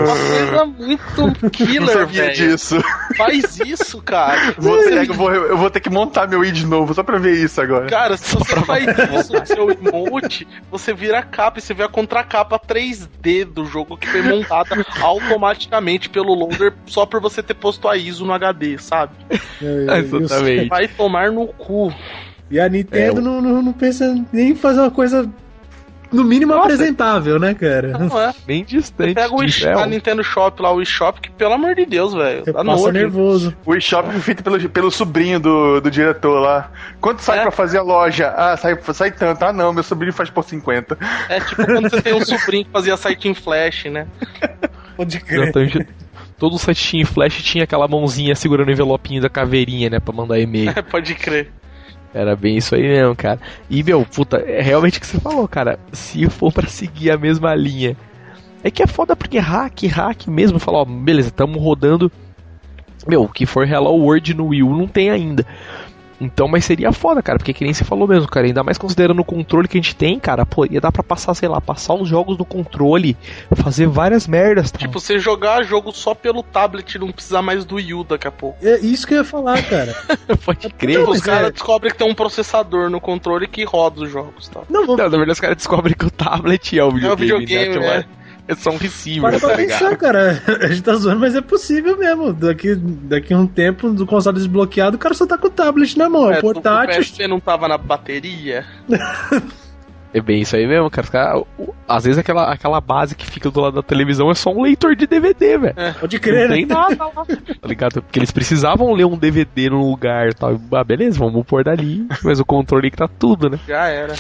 Uma coisa muito Não killer, sabia velho. disso. Faz isso, cara. [laughs] Vou ter, eu, vou, eu vou ter que montar meu i de novo só pra ver isso agora. Cara, se você faz isso no seu emote, você vira a capa e você vê a contracapa 3D do jogo que foi montada automaticamente pelo loader só por você ter posto a ISO no HD, sabe? E os- Exatamente. Vai tomar no cu. e a Nintendo É, o- não, não, não pensa nem em fazer uma coisa no mínimo Nossa. apresentável, né, cara? Não é. Bem Você distante pega o é, a Nintendo Shop lá, o eShop, que pelo amor de Deus, velho. Tá passa nojo. nervoso. O eShop foi feito pelo, pelo sobrinho do, do diretor lá. Quanto sai É. pra fazer a loja? Ah, sai, sai tanto. Ah, não, meu sobrinho faz por 50. É tipo quando você tem um sobrinho que fazia site em flash, né? Pode crer. Exatamente. Todo o site tinha flash tinha aquela mãozinha segurando o envelopinho da caveirinha, né? Pra mandar e-mail. [laughs] Pode crer. Era bem isso aí mesmo, cara. E, meu, puta, é realmente o que você falou, cara. Se for pra seguir a mesma linha. É que é foda porque hack, hack mesmo. Falou, ó, beleza, tamo rodando. Meu, o que for Hello World no Wii U não tem ainda. Então, mas seria foda, cara, porque que nem você falou mesmo, cara. Ainda mais considerando o controle que a gente tem, cara, pô, ia dar pra passar, sei lá, passar os jogos no controle, fazer várias merdas, tá? Tipo, você jogar jogo só pelo tablet e não precisar mais do Wii U daqui a pouco. É isso que eu ia falar, cara. [laughs] pode crer. Tipo, os mas caras é- descobrem que tem um processador no controle que roda os jogos, tá? Não, Não, vamos na verdade, os caras descobrem que o tablet é o videogame, videogame, né? né? É só um receiver, Para tá pensar, ligado? cara. [laughs] A gente tá zoando, mas é possível mesmo. Daqui, daqui a um tempo, do console desbloqueado, o cara só tá com o tablet na mão. É, É, portátil. O PSP não tava na bateria. [laughs] É bem isso aí mesmo, cara. Às vezes aquela, aquela base que fica do lado da televisão é só um leitor de DVD, velho. Pode Não crer, né? tem nada lá. [laughs] Tá ligado? Porque eles precisavam ler um DVD no lugar e tal. Ah, beleza, vamos pôr dali. Mas o controle que tá tudo, né? Já era.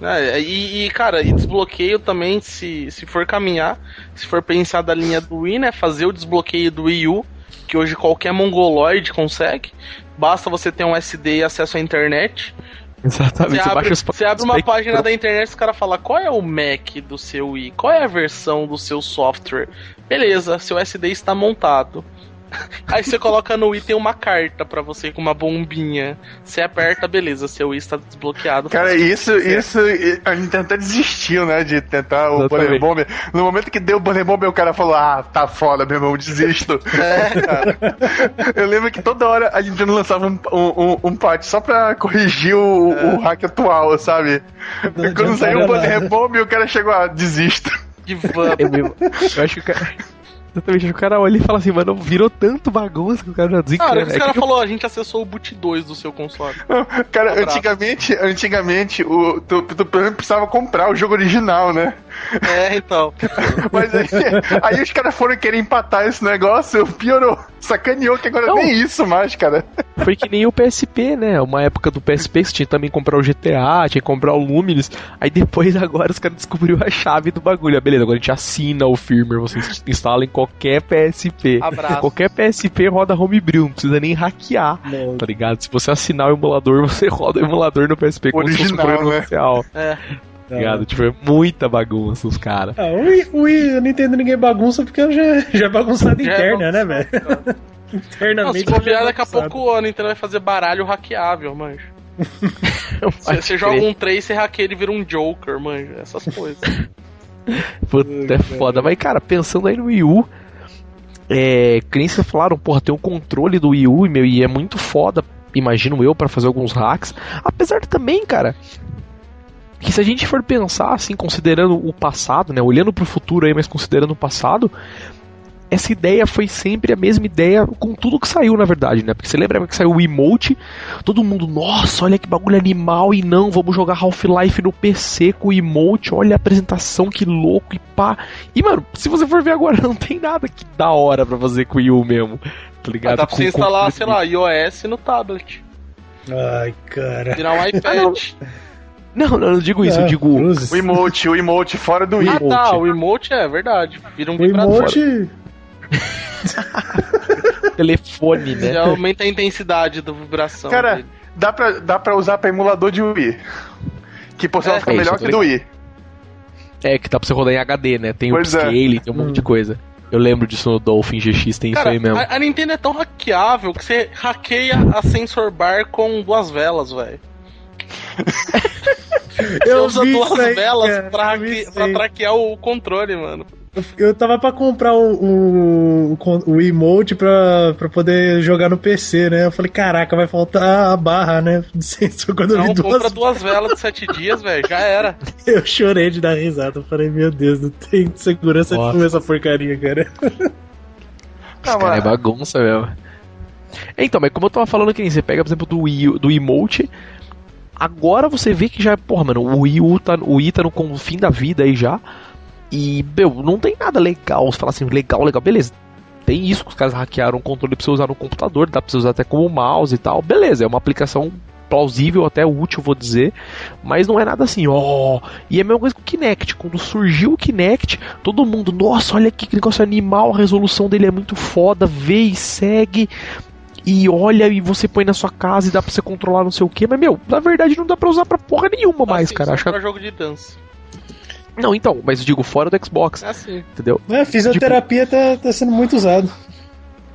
É, e, e, cara, e desbloqueio também, se, se for caminhar, se for pensar da linha do Wii, né? Fazer o desbloqueio do Wii U, que hoje qualquer mongoloide consegue. Basta você ter um SD e acesso à internet. Exatamente. Você, abre, você abre uma página da internet e os caras falam qual é o Mac do seu Wii, qual é a versão do seu software. Beleza, seu SD está montado. [laughs] Aí você coloca no Wii tem uma carta pra você com uma bombinha. Você aperta, beleza, seu Wii está desbloqueado. Cara, isso, isso, a Nintendo até desistiu, né, de tentar o. Bunny Bomber. No momento que deu o Bunny Bomber, o cara falou, ah, tá foda, meu irmão, desisto. É, cara. [laughs] Eu lembro que toda hora a Nintendo lançava um, um, um patch só pra corrigir o, o hack atual, sabe? Não quando saiu o Bunny. Bomber, o cara chegou a desisto. Give up. É mesmo. Eu acho que o cara. Exatamente, que o cara olha e fala assim, mano, virou tanto bagunça que o cara já desencana. Cara, os É caras que- falaram, a gente acessou o boot 2 do seu console. Cara, Abraço. antigamente, antigamente o, tu, tu, precisava comprar o jogo original, né? É, então. [laughs] Mas aí, aí os caras foram querer empatar esse negócio, piorou. Sacaneou que agora Não. nem isso mais, cara. Foi que nem o PSP, né? Uma época do PSP que você tinha que também comprar o GTA, tinha que comprar o Luminous. Aí depois [laughs] agora os caras descobriram a chave do bagulho. Ah, beleza, agora a gente assina o firmware, você instala em qualquer PSP. Abraço. Qualquer PSP roda homebrew, não precisa nem hackear, tá ligado? Se você assinar o emulador, você [laughs] roda o emulador no PSP como se fosse um Original, programa né? oficial, É. tá ligado? Tipo, é muita bagunça os caras. Ah, o Wii, o Wii, eu não entendo ninguém bagunça porque já, já é bagunçada [laughs] Já é interna, né, velho? [laughs] bagunçado, cara. Não, Internamente. se bobear, é daqui a bagunçado. pouco a Nintendo vai fazer baralho hackeável, manjo. Você, joga um 3, você hackeia ele vira um Joker, manjo. Essas coisas. Puta, é foda. Mas, cara, pensando aí no Wii U, é, vocês falaram, porra, tem um controle do Wii U, meu, e é muito foda, imagino eu, pra fazer alguns hacks. Apesar também, cara, que se a gente for pensar, assim, considerando o passado, né, olhando pro futuro aí, mas considerando o passado, essa ideia foi sempre a mesma ideia com tudo que saiu, na verdade, né? Porque você lembra que saiu o emote, todo mundo, nossa, olha que bagulho animal, e não, vamos jogar Half-Life no PC com o emote, olha a apresentação, que louco, e pá. E, mano, se você for ver agora, [laughs] não tem nada que da hora pra fazer com o Wii U mesmo, tá ligado? Ah, dá pra você Com- instalar, com- sei lá, iOS no tablet. Ai, cara. Virar um iPad. Não, não, eu não digo isso, eu Ah, digo... cruzes. O emote, o emote fora do Wii. ah, tá, o emote é verdade. Vira um O emote. [laughs] telefone, né? Já aumenta a intensidade da vibração. Cara, dele. dá pra, dá pra usar pra emulador de Wii. Que por sinal É, fica é isso, melhor tô que do Wii. É, que dá pra você rodar em HD, né? Tem o Pois é. Tem um monte de coisa. Eu lembro disso no Dolphin GX, tem Cara, isso aí mesmo. a, a Nintendo é tão hackeável que você hackeia a sensor bar com duas velas, velho. [laughs] Você Eu usa duas isso aí, velas cara, pra, eu vi hacke- isso pra traquear o controle, mano. Eu tava pra comprar o, o, o, emote pra, pra poder jogar no PC, né? Eu falei, caraca, vai faltar a barra, né? [laughs] De. Quando eu Não, vi duas, compra [laughs] duas velas de sete dias, velho. Já era. eu chorei de dar risada. Eu falei, meu Deus, não tem segurança Nossa. nenhuma essa porcaria, cara. [laughs] Os cara é bagunça mesmo. Então, mas como eu tava falando que você pega, por exemplo, do Wii, do emote, agora você vê que já, porra, mano, o Wii U tá, o Wii tá no fim da vida aí já. E, meu, não tem nada legal. Você fala assim, legal, legal, beleza. Tem isso que os caras hackearam o controle pra você usar no computador, dá pra você usar até como mouse e tal. Beleza, é uma aplicação plausível, até útil, vou dizer. Mas não é nada assim, ó. E é a mesma coisa com o Kinect. Quando surgiu o Kinect, todo mundo, nossa, olha que negócio animal, a resolução dele é muito foda, vê e segue. E olha, e você põe na sua casa e dá pra você controlar não sei o que, mas meu, na verdade não dá pra usar pra porra nenhuma mais, Assim, cara. Acho pra jogo de dança. Não, então, mas eu digo fora do Xbox, É assim. entendeu? É, fisioterapia tá, tá sendo muito usado.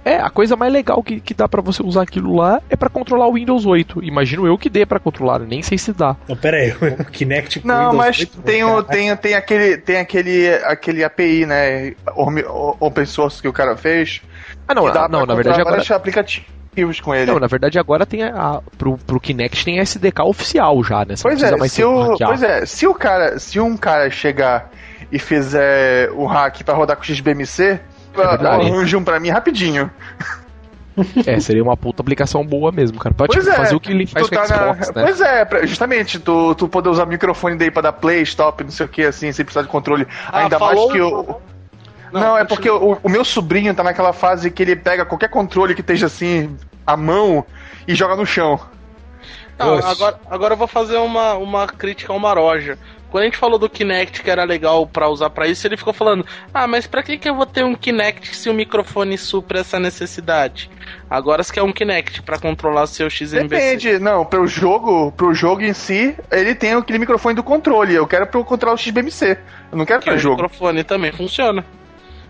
É, a coisa mais legal que, que dá pra você usar aquilo lá é pra controlar o Windows 8. Imagino eu que dê pra controlar, nem sei se dá. Não, pera aí, o [laughs] Kinect com Não, Windows mas 8, tem, o, caraca. tem, tem, aquele, tem aquele, aquele API, né? o- Open source que o cara fez. Ah, não, que dá ah, não, pra na verdade agora. vários com ele. Não, na verdade agora tem a, a- pro, pro Kinect tem SDK oficial já, né? Você Pois é, mais se o, pois é, se o cara, se um cara chegar e fizer o hack pra rodar com XBMC, verdade. arranja um pra mim rapidinho. [laughs] É, seria uma puta aplicação boa mesmo, cara. Pode tipo, é, fazer o que ele faz tu com tá na- Xbox, né? Pois é, pra- justamente, tu, tu poder usar o microfone daí pra dar play, stop, não sei o que, assim, sem precisar de controle. Ah, Ainda falou- mais que o. Não, é porque o, o meu sobrinho tá naquela fase que ele pega qualquer controle que esteja assim, à mão, e joga no chão. Não, Oxe. agora, agora eu vou fazer uma, uma crítica ao Maroja. Quando a gente falou do Kinect que era legal pra usar pra isso, ele ficou falando: Ah, mas pra que, que eu vou ter um Kinect se o microfone supra essa necessidade? Agora você quer um Kinect pra controlar seu XMBC. Depende, não, pro jogo, pro jogo em si, ele tem aquele microfone do controle. Eu quero pro controlar o XBMC. Eu não quero Que pra o jogo. microfone também funciona.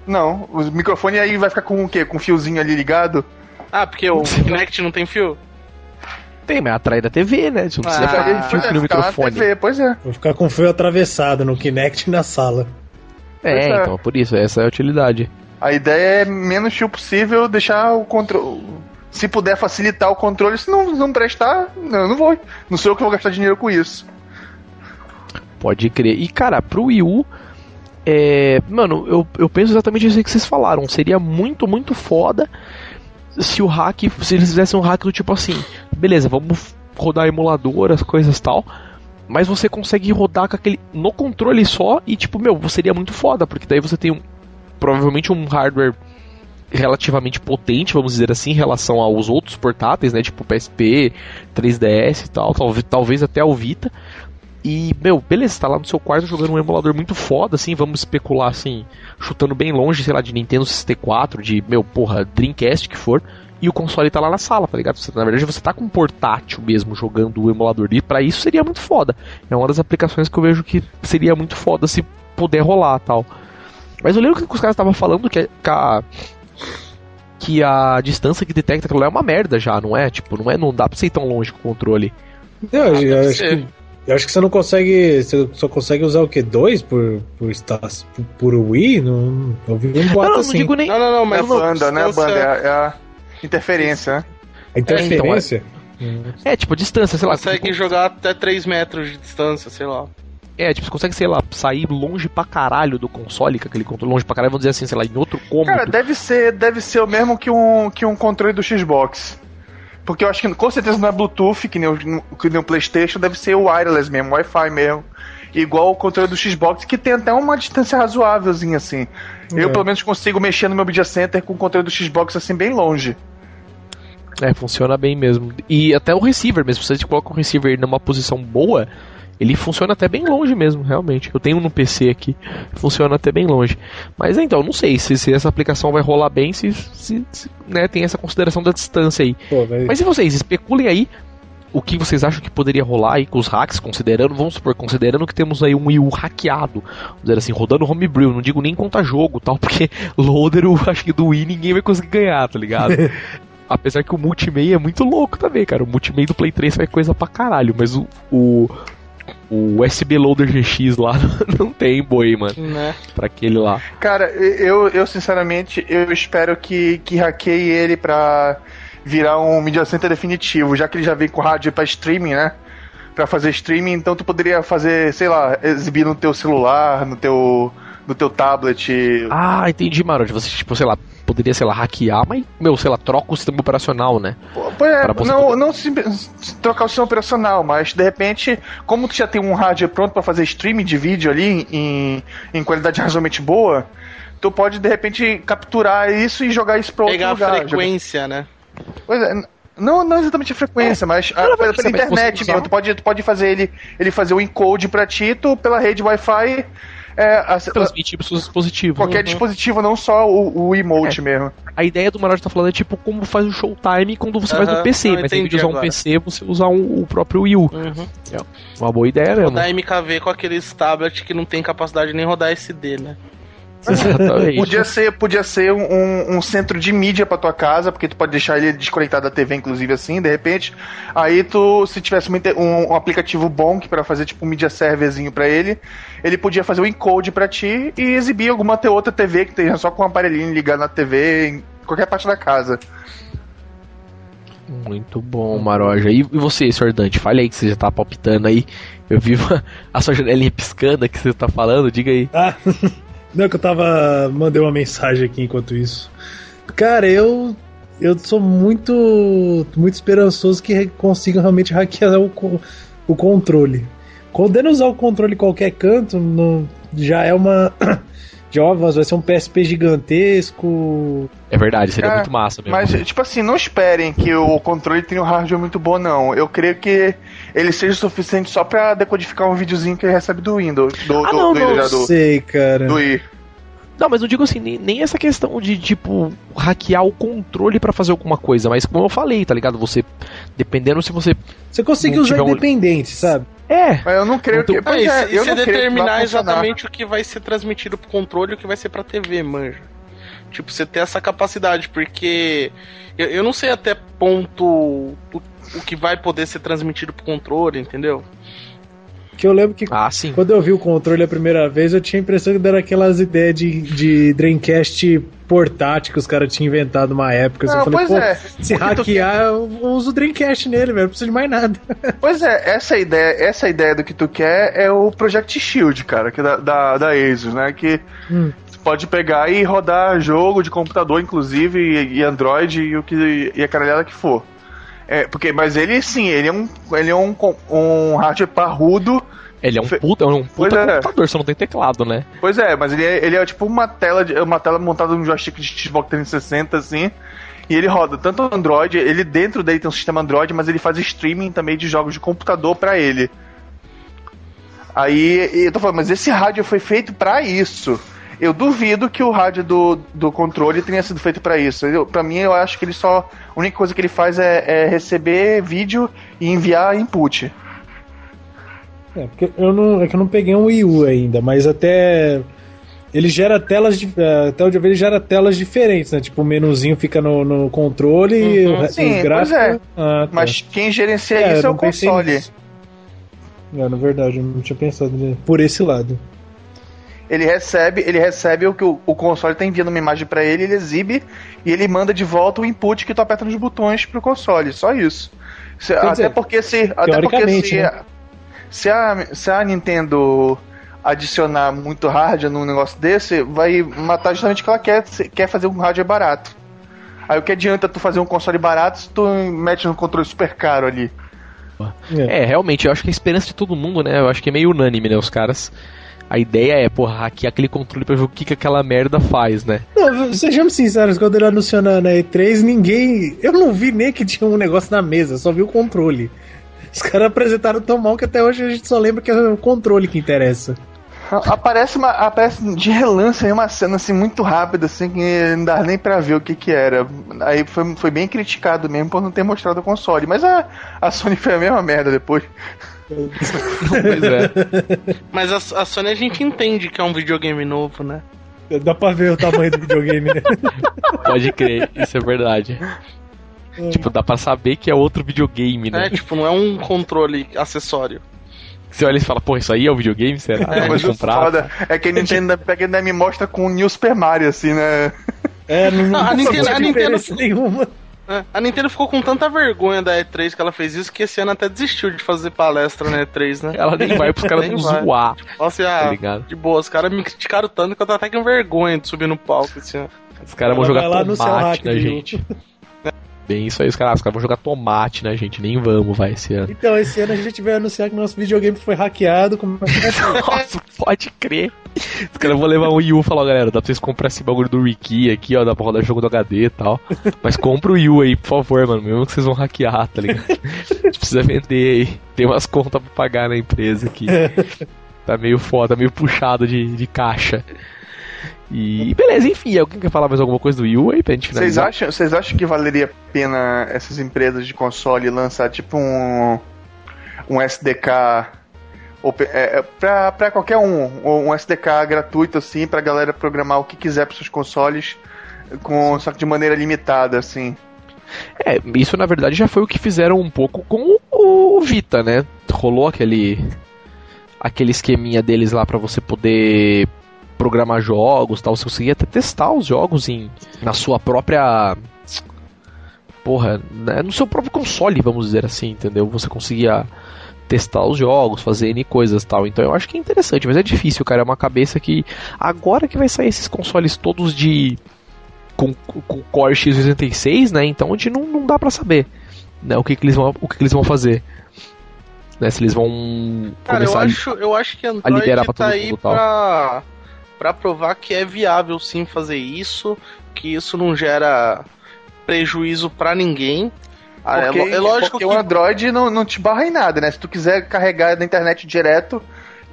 Não, o microfone aí vai ficar com o quê? Com um fiozinho ali ligado? Ah, porque o [laughs] Kinect não tem fio? Tem, mas atrai da TV, né? Você não precisa Ah, ficar é, fio no microfone. TV, pois é. Vou ficar com o fio atravessado no Kinect na sala. É, é. então, por isso, essa é a utilidade. A ideia é menos fio possível, deixar o controle. Se puder facilitar o controle, se não, não prestar, não, eu não vou. Não sou eu que vou gastar dinheiro com isso. Pode crer. E, cara, pro Wii U, é, mano, eu, eu penso exatamente isso que vocês falaram. Seria muito, muito foda se o hack, se eles fizessem um hack do tipo assim, beleza, vamos rodar emulador, as coisas tal. mas você consegue rodar com aquele no controle só e tipo, meu, seria muito foda, porque daí você tem um, provavelmente um hardware relativamente potente, vamos dizer assim, em relação aos outros portáteis, né, tipo PSP, 3DS e tal, talvez até o Vita. E, meu, beleza, tá lá no seu quarto jogando um emulador muito foda, assim, vamos especular, assim, chutando bem longe, sei lá, de Nintendo 64, de, meu, porra, Dreamcast que for, e o console tá lá na sala, tá ligado? Você, na verdade, você tá com um portátil mesmo jogando o emulador, e pra isso seria muito foda. É uma das aplicações que eu vejo que seria muito foda se puder rolar tal. Mas eu lembro que os caras estavam falando que a, que a distância que detecta aquilo lá é uma merda já, não é? Tipo, não é, não dá pra ser tão longe com o controle. Eu, eu acho que, eu acho que você não consegue. Você só consegue usar o que? Dois por, por, por, por Wii? Não, eu vi um boato não, não, assim. não digo nem. Não, não, não, É mas a banda, né? A banda é, a- é a interferência, né? A interferência? É, tipo, a distância, sei lá. consegue tipo, jogar até 3 metros de distância, sei lá. É, tipo, você consegue, sei lá, sair longe pra caralho do console, com aquele controle longe pra caralho, vamos dizer assim, sei lá, em outro cômodo. Cara, deve ser, deve ser o mesmo que um, que um controle do Xbox. Porque eu acho que com certeza não é Bluetooth, que nem o, que nem o PlayStation, deve ser o wireless mesmo, Wi-Fi mesmo. Igual o controle do Xbox, que tem até uma distância razoávelzinha assim. Eu, É. pelo menos, consigo mexer no meu Media Center com o controle do Xbox assim, bem longe. É, funciona bem mesmo. E até o receiver mesmo, se você coloca o receiver numa posição boa, ele funciona até bem longe mesmo, realmente. Eu tenho no PC aqui, funciona até bem longe. Mas então, não sei se, se essa aplicação vai rolar bem, se, se, se, né, tem essa consideração da distância aí. Pô, vai- Mas e vocês, especulem aí o que vocês acham que poderia rolar aí com os hacks, considerando, vamos supor, considerando que temos aí um Wii U hackeado, vamos dizer assim, rodando homebrew, não digo nem conta jogo tal, [laughs] porque loader, eu acho que do Wii ninguém vai conseguir ganhar, tá ligado? [laughs] Apesar que o multimedia é muito louco também, cara. O multimedia do Play 3 vai coisa pra caralho, mas o, o, o USB Loader GX lá [laughs] não tem boi, mano, Né? pra aquele lá. Cara, eu, eu sinceramente, eu espero que, que hackeie ele pra virar um Media Center definitivo, já que ele já vem com rádio pra streaming, né? Pra fazer streaming, então tu poderia fazer, sei lá, exibir no teu celular, no teu, no teu tablet. Ah, entendi, Marod. Você, tipo, sei lá, poderia, sei lá, hackear, mas, meu, sei lá, troca o sistema operacional, né? Pois é, não, poder- não se, se trocar o sistema operacional, mas de repente, como tu já tem um hardware pronto pra fazer streaming de vídeo ali em, em qualidade razoavelmente boa, tu pode de repente capturar isso e jogar isso pra outro Pegar a lugar. frequência, né? Pois é, não, não exatamente a frequência, mas a, Pela pela, internet mesmo. Tu pode, tu pode fazer ele, ele fazer o encode pra ti, tu pela rede Wi-Fi. É, a- Transmitir seus dispositivos. qualquer Uhum. dispositivo, não só o, o emote mesmo. A ideia do Marod tá falando é tipo como faz o Showtime quando você faz no PC, não, mas em vez de usar um. PC, você usar um- o próprio Wii U. Uhum. Uma boa ideia mesmo. Rodar MKV com aqueles tablets que não tem capacidade de nem rodar SD, né? [laughs] Exatamente. Podia ser, podia ser um, um centro de mídia pra tua casa, porque tu pode deixar ele desconectado da TV, inclusive assim, de repente. Aí tu, se tivesse um, um aplicativo bom que para fazer tipo um media serverzinho pra ele, ele podia fazer o encode pra ti e exibir alguma outra TV que esteja só com um aparelhinho ligado na TV em qualquer parte da casa. Muito bom, Maroja. E, e você, Sr. Dante? Fale aí que você já tá palpitando aí. Eu vi uma- a sua janelinha piscando que você tá falando, diga aí. Ah, [laughs] não, que eu tava. Mandei uma mensagem aqui enquanto isso. Cara, eu. Eu sou muito. Muito esperançoso que consiga realmente hackear o, o controle. Podendo usar o controle em qualquer canto, não- já é uma. [coughs] Já ó, vai ser um PSP gigantesco. É verdade, seria É, muito massa mesmo. Mas, tipo assim, não esperem que o controle tenha um hardware muito bom, não. Eu creio que ele seja suficiente só pra decodificar um videozinho que ele recebe do Windows. Do, Ah, do, não, do, não, já do, sei, cara. do Wii. Não, mas eu digo assim, nem, nem essa questão de, tipo, hackear o controle pra fazer alguma coisa, mas como eu falei, tá ligado? Você, dependendo se você. Você consegue Não usar um- independente, sabe? É, Mas eu não creio Então- que. Ah, Pois e é, se, eu se não creio que determinar exatamente o que vai ser transmitido pro controle e o que vai ser pra TV, manja. Tipo, você ter essa capacidade, porque eu, eu não sei até ponto o, o que vai poder ser transmitido pro controle, entendeu? Que eu lembro que ah, sim. Quando eu vi o controle a primeira vez, eu tinha a impressão que era aquelas ideias de, de Dreamcast portátil que os caras tinham inventado uma época. assim, Não, eu falei, pois pô, é. se Porque tu- hackear, eu uso o Dreamcast nele, velho. Não preciso de mais nada. [laughs] Pois é, essa ideia, essa ideia do que tu quer é o Project Shield, cara, que é da, da, da Asus, né? Que Hum. tu pode pegar e rodar jogo de computador, inclusive, e, e Android e o que e a caralhada que for. É, porque, mas ele sim, ele é um, ele é um, um hardware parrudo. Ele é um puta, é um puta é. computador, só não tem teclado, né? Pois é, mas ele é, ele é tipo uma tela, de, uma tela montada num joystick de Xbox 360, assim. E ele roda tanto Android, ele dentro dele tem um sistema Android, mas ele faz streaming também de jogos de computador pra ele. Aí, eu tô falando, mas esse rádio foi feito pra isso. Eu duvido que o rádio do, do controle tenha sido feito pra isso. Eu, pra mim, eu acho que ele só. A única coisa que ele faz é, é receber vídeo e enviar input. É, porque eu não, é que eu não peguei um Wii U ainda, mas até. Ele gera telas. de- é, Até onde eu vi, ele gera telas diferentes, né? Tipo, o menuzinho fica no, no controle e Uhum. o, Sim, os gráficos. pois é. Ah, tá. Mas quem gerencia É, isso é o console. nisso. É, na verdade, eu não tinha pensado por esse lado. Ele recebe, ele recebe o que o, o console tá enviando uma imagem pra ele, ele exibe e ele manda de volta o input que tu aperta nos botões pro console, só isso. Se- até dizer, porque se até porque se, né? se a se a Nintendo adicionar muito hardware num negócio desse, vai matar justamente o que ela quer, se- quer fazer um hardware barato. Aí o que adianta tu fazer um console barato se tu mete um controle super caro ali? É, realmente, eu acho que a esperança de todo mundo, né? Eu acho que é meio unânime, né? Os caras. A ideia é, porra, hackear aquele controle pra ver o que, que aquela merda faz, né? Não, sejamos sinceros, quando ele anunciou na, na E3, ninguém. Eu não vi nem que tinha um negócio na mesa, só vi o controle. Os caras apresentaram tão mal que até hoje a gente só lembra que é o controle que interessa. Aparece, uma, aparece de relance aí uma cena assim muito rápida, assim, que não dá nem pra ver o que que era. Aí foi, foi bem criticado mesmo por não ter mostrado o console. Mas a, a Sony foi a mesma merda depois. Pois é. Mas a, a Sony a gente entende que é um videogame novo, né? Dá pra ver o tamanho do videogame, né? [laughs] Pode crer, isso é verdade. Tipo, dá pra saber que é outro videogame, né? É, tipo, não é um controle acessório. Você olha e fala, porra, isso aí é o videogame? Será? É, mas o comprar? foda é que a Nintendo, é que ainda me mostra com o New Super Mario, assim, né? É, não, Não, a não Nintendo- faz a Nintendo- nenhuma. É, A Nintendo ficou com tanta vergonha da E3 que ela fez isso que esse ano até desistiu de fazer palestra na E3, né? Ela nem vai pros caras não zoar, Nossa, tá ah, ligado? de boa, os caras me criticaram tanto que eu tô até com vergonha de subir no palco esse ano. Os caras vão jogar vai lá no seu tomate na gente. Bem isso aí, os caras, os caras vão jogar tomate na gente, nem vamos, vai, esse ano. Então, esse ano a gente vai anunciar que nosso videogame foi hackeado. Como é? [laughs] Nossa, pode crer. Os caras vão levar um Wii U e falar, galera, dá pra vocês comprar esse bagulho do Ricky aqui, ó, dá pra rodar jogo do HD e tal. Mas compra o Wii U aí, por favor, mano, mesmo que vocês vão hackear, tá ligado? A gente precisa vender aí. Tem umas contas pra pagar na empresa aqui. Tá meio foda, meio puxado de, de caixa. E beleza, enfim, alguém quer falar mais alguma coisa do Wii U aí pra gente Vocês finalizar? acham, vocês acham que valeria a pena essas empresas de console lançar tipo um, um SDK ou, pe- é, é, pra, pra qualquer um, um SDK gratuito assim, pra galera programar o que quiser pros seus consoles, com, só que de maneira limitada, assim. É, isso na verdade já foi o que fizeram um pouco com o Vita, né? Rolou aquele aquele esqueminha deles lá pra você poder programar jogos, tal, você conseguia até testar os jogos em na sua própria porra, né, no seu próprio console, vamos dizer assim, entendeu? Você conseguia testar os jogos, fazer N coisas tal. Então eu acho que é interessante, mas é difícil, cara. É uma cabeça que. Agora que vai sair esses consoles todos de. com, com Core X86, né? Então a gente não, não dá pra saber né, o, que, que, eles vão, o que, que eles vão fazer. Né, se eles vão Cara, eu começar a- acho, eu acho que Android liberar pra tá todo aí mundo, tal. Pra, pra provar que é viável sim fazer isso, que isso não gera prejuízo pra ninguém. Ah, é, Porque, lo- é lógico porque que o Android não, não te barra em nada, né? Se tu quiser carregar na internet direto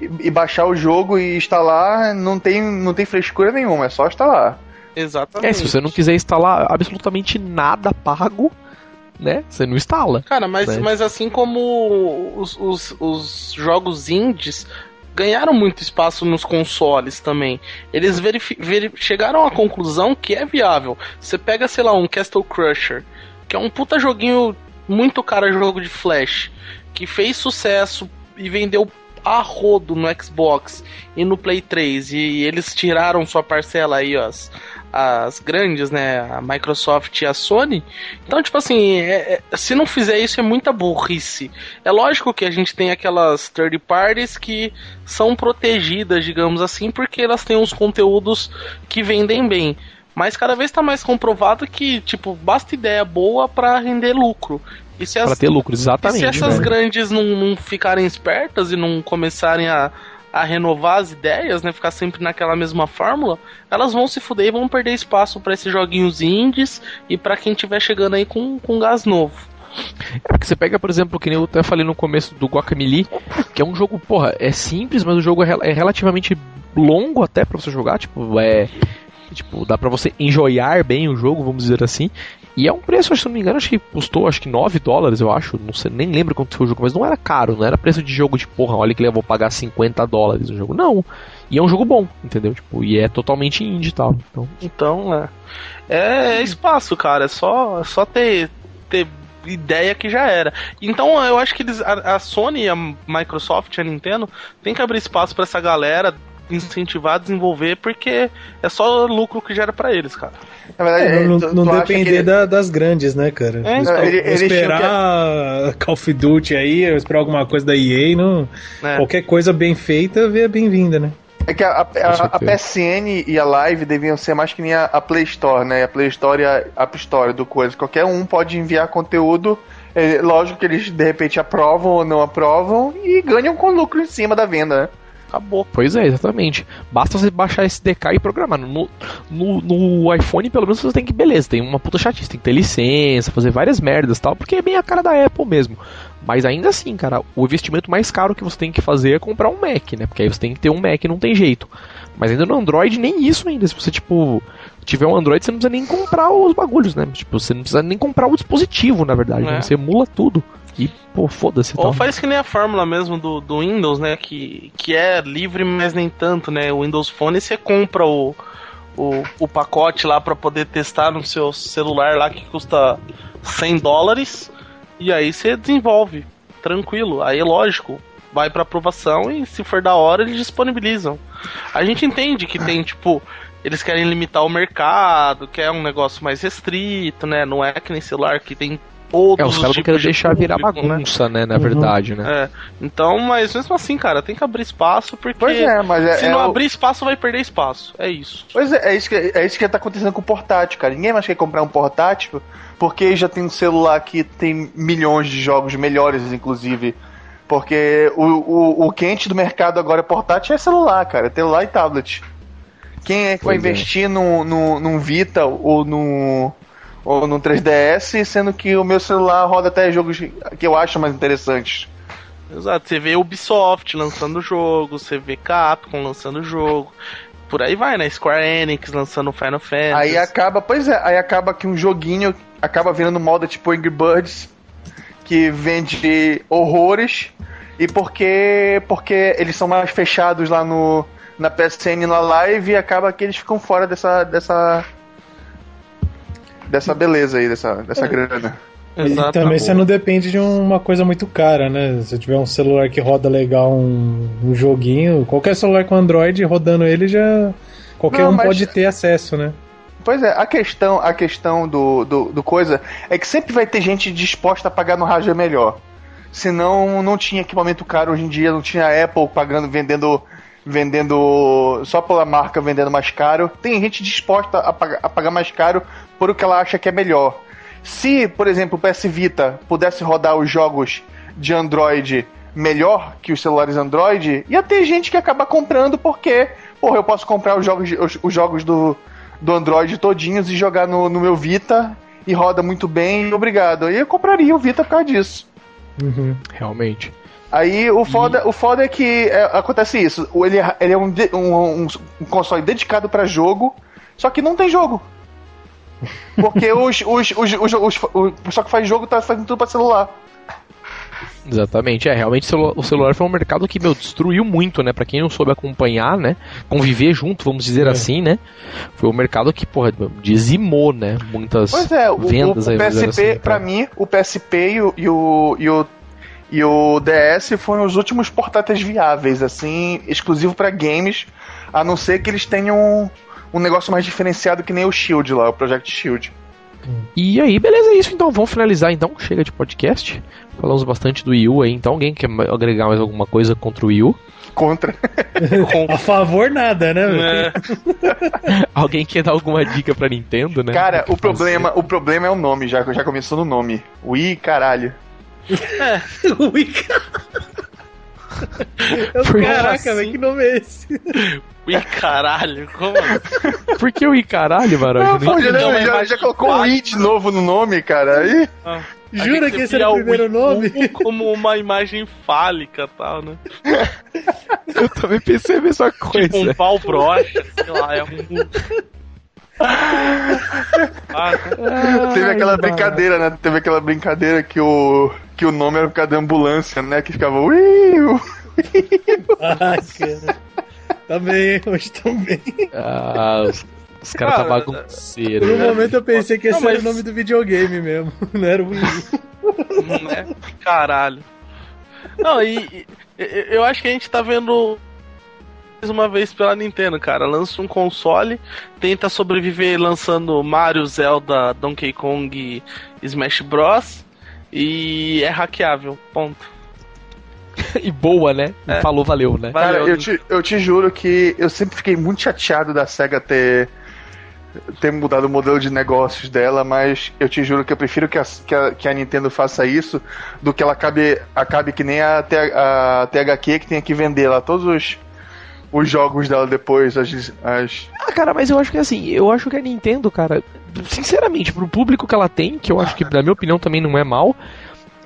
e, e baixar o jogo e instalar, não tem, não tem frescura nenhuma, é só instalar. Exatamente. É, se você não quiser instalar absolutamente nada pago, né? Você não instala. Cara, mas, né? mas assim como os, os, os jogos indies ganharam muito espaço nos consoles também. Eles chegaram à conclusão que é viável. Você pega, sei lá, um Castle Crusher, que é um puta joguinho muito cara jogo de flash, que fez sucesso e vendeu a rodo no Xbox e no Play 3 e eles tiraram sua parcela aí, ó, as, as grandes, né, a Microsoft e a Sony. Então, tipo assim, é- é- se não fizer isso é muita burrice. É lógico que a gente tem aquelas third parties que são protegidas, digamos assim, porque elas têm uns conteúdos que vendem bem. Mas cada vez tá mais comprovado que, tipo, basta ideia boa para render lucro. E se Pra as, ter lucro, e se exatamente. essas velho. grandes não, não ficarem espertas e não começarem a, a renovar as ideias, né? Ficar sempre naquela mesma fórmula, elas vão se fuder e vão perder espaço para esses joguinhos indies e para quem tiver chegando aí com, com gás novo. É porque você pega, por exemplo, que nem eu até falei no começo do Guacamelee, que é um jogo, porra, é simples, mas o jogo é, é relativamente longo até pra você jogar, tipo, é. Tipo, dá pra você enjoyar bem o jogo, vamos dizer assim. E é um preço, se não me engano, acho que custou acho que 9 dólares, eu acho. Não sei, nem lembro quanto foi o jogo, mas não era caro, não era preço de jogo de porra, olha que eu vou pagar 50 dólares no jogo. Não. E é um jogo bom, entendeu? Tipo, e é totalmente indie e tal. Então, Então, é. É, é espaço, cara. É só, é só ter, ter ideia que já era. Então, eu acho que eles, a, a Sony, a Microsoft, a Nintendo, tem que abrir espaço pra essa galera incentivar a desenvolver, porque é só lucro que gera pra eles, cara. Na verdade, É, não tu- não tu depender que- da- das grandes, né, cara? É, Vou ele- tinham esperar Call of Duty aí, esperar alguma coisa da EA, não... É. qualquer coisa bem feita é bem-vinda, né? É que a, a- a- a. PSN e a Live deviam ser mais que nem a, a Play Store, né? A Play Store e a App Store do coisa. Qualquer um pode enviar conteúdo. É, lógico que eles de repente aprovam ou não aprovam e ganham com lucro em cima da venda, né? Acabou. Pois é, exatamente. Basta você baixar esse DK e programar. No, no, no iPhone, pelo menos, você tem que, beleza, tem uma puta chatice, tem que ter licença, fazer várias merdas tal, porque é bem a cara da Apple mesmo. Mas ainda assim, cara, o investimento mais caro que você tem que fazer é comprar um Mac, né? Porque aí você tem que ter um Mac, não tem jeito. Mas ainda no Android, nem isso ainda. Se você, tipo, tiver um Android, você não precisa nem comprar os bagulhos, né? Tipo, você não precisa nem comprar o dispositivo, na verdade. É. né? Você emula tudo. E, pô, foda-se. Ou tal. faz que nem a fórmula mesmo do, do Windows, né? Que, que é livre, mas nem tanto, né? O Windows Phone você compra o, o, o pacote lá pra poder testar no seu celular lá que custa 100 dólares e aí você desenvolve, tranquilo. Aí lógico, vai pra aprovação e se for da hora eles disponibilizam. A gente entende que tem tipo eles querem limitar o mercado, que é um negócio mais restrito, né? Não é que nem celular que tem todos É, os caras não querem de deixar virar público, né? bagunça, né? Na Uhum. verdade, né? É, então, mas mesmo assim, cara, tem que abrir espaço, porque Pois é, mas é, se é não o- abrir espaço, vai perder espaço. É isso. Pois é, é isso, que, é isso que tá acontecendo com o portátil, cara. Ninguém mais quer comprar um portátil porque já tem um celular que tem milhões de jogos melhores, inclusive. Porque o, o, o quente do mercado agora é portátil é celular, cara. É celular e tablet. Quem é que vai Pois é. investir no, no, num Vita ou no, ou no 3DS, sendo que o meu celular roda até jogos que eu acho mais interessantes? Exato. Você vê Ubisoft lançando jogo, você vê Capcom lançando jogo. Por aí vai, né? Square Enix lançando Final Fantasy. Aí acaba, pois é, aí acaba que um joguinho acaba virando moda tipo Angry Birds, que vende horrores, e porque porque eles são mais fechados lá no na PSN na live, acaba que eles ficam fora dessa dessa dessa beleza aí, dessa dessa grana. E Exato. também você não depende de uma coisa muito cara, né? Se tiver um celular que roda legal um, um joguinho, qualquer celular com Android rodando ele já. Qualquer Não, um mas- pode ter acesso, né? Pois é, a questão, a questão do, do, do coisa é que sempre vai ter gente disposta a pagar no hardware melhor. Senão não tinha equipamento caro hoje em dia, não tinha Apple pagando, vendendo, vendendo só pela marca vendendo mais caro. Tem gente disposta a pagar, a pagar mais caro por o que ela acha que é melhor. Se, por exemplo, o PS Vita pudesse rodar os jogos de Android melhor que os celulares Android, ia ter gente que acaba comprando porque, porra, eu posso comprar os jogos, os, os jogos do, do Android todinhos e jogar no, no meu Vita e roda muito bem, obrigado. Aí eu compraria o Vita por causa disso. Uhum. Realmente. Aí o foda, o foda é que é, acontece isso. O- Ele, é- ele é um, um, um- um console dedicado pra jogo, só que não tem jogo. Porque os, os, os, os, os- o pessoal que faz jogo tá fazendo tudo pra celular. Exatamente, é, realmente o celu- o celular foi um mercado que, meu, destruiu muito, né, Pra quem não soube acompanhar, né, conviver junto, vamos dizer É. assim, né, foi um mercado que, porra, dizimou, né, muitas Pois é, o, o, vendas o dizer PSP, assim, pra tá? mim, o PSP e o, e o, e o, e o DS foram os últimos portáteis viáveis, assim, exclusivo pra games, a não ser que eles tenham um, negócio mais diferenciado que nem o Shield lá, o Project Shield. E aí, beleza, é isso. Então, vamos finalizar então. Chega de podcast. Falamos bastante do Wii U aí. Então, alguém quer agregar mais alguma coisa contra o Wii U? Contra. [laughs] A favor, nada, né? É, [laughs] Alguém quer dar alguma dica pra Nintendo, né? Cara, que o problema, o problema é o nome, já, já começou no nome. Wii, caralho. [laughs] Ui, cara. [laughs] Eu- Caraca, assim? velho, que nome é esse? [laughs] ui, caralho, como assim? Por que o Wii caralho, Maroja? Ah, Não já, não, já- já colocou o Wii de novo no nome, cara. Aí, A Jura que esse era o primeiro nome? Como uma imagem fálica e tal, né? [laughs] Eu também pensei a mesma coisa. Tipo um pau brocha, sei lá, é um. Ah, teve aquela Ai, brincadeira, né? Teve aquela brincadeira que o, que o nome era por causa da ambulância, né? Que ficava Wii. U. Ai, cara. Tá bem, hein? hoje também. Ah, os, os caras tá Cara, bagunceiros. Por um né? momento eu pensei que esse Não, era o nome do videogame mesmo. [laughs] Não era o Wii U. né? Caralho. Não, e, e- eu acho que a gente tá vendo uma vez pela Nintendo, cara. Lança um console, tenta sobreviver lançando Mario, Zelda, Donkey Kong Smash Bros. E é hackeável. Ponto. [laughs] E boa, né? É. Falou, valeu, né? Valeu. Cara, eu te, eu te juro que eu sempre fiquei muito chateado da SEGA ter, ter mudado o modelo de negócios dela, mas eu te juro que eu prefiro que a, que a, que a Nintendo faça isso do que ela acabe, acabe que nem a, T- a THQ que tenha que vender lá todos os, os jogos dela depois, as, as Ah, cara, mas eu acho que assim, eu acho que a Nintendo, cara, sinceramente, pro público que ela tem, que eu acho que, na minha opinião, também não é mal.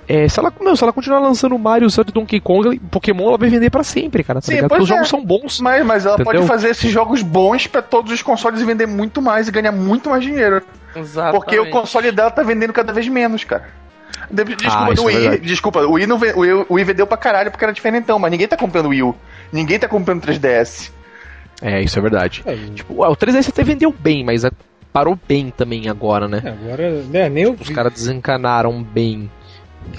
É, se ela, meu, se ela continuar lançando Mario, Zelda e Donkey Kong, Pokémon ela vai vender pra sempre, cara. Tá Sim, Porque os é. jogos são bons. Mas, mas ela Entendeu? pode fazer esses jogos bons pra todos os consoles e vender muito mais e ganhar muito mais dinheiro. Exatamente. Porque o console dela tá vendendo cada vez menos, cara. De- Desculpa, Ah, do é Wii, verdade. desculpa, o Wii, não o, Wii, o Wii vendeu pra caralho porque era diferentão, mas ninguém tá comprando Wii U. Ninguém tá comprando 3DS. É, isso é verdade. É, Tipo, ué, o 3DS até vendeu bem, mas é- parou bem também agora, né? agora, né, nem o Os caras desencanaram bem.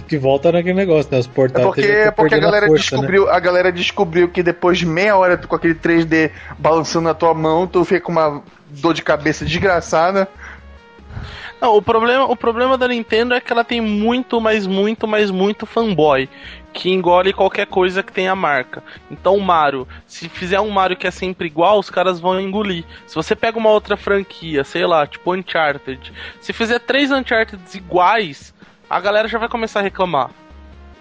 que volta naquele negócio, né? Os É portáteis porque, já é porque a galera força, né? descobriu, a galera descobriu que depois de meia hora com aquele 3D balançando na tua mão, tu fica com uma dor de cabeça desgraçada. Não, o problema, o problema da Nintendo é que ela tem muito, mas muito, mas muito fanboy. Que engole qualquer coisa que tenha marca. Então, Mario, se fizer um Mario que é sempre igual, os caras vão engolir. Se você pega uma outra franquia, sei lá, tipo Uncharted, se fizer três Uncharted iguais, a galera já vai começar a reclamar.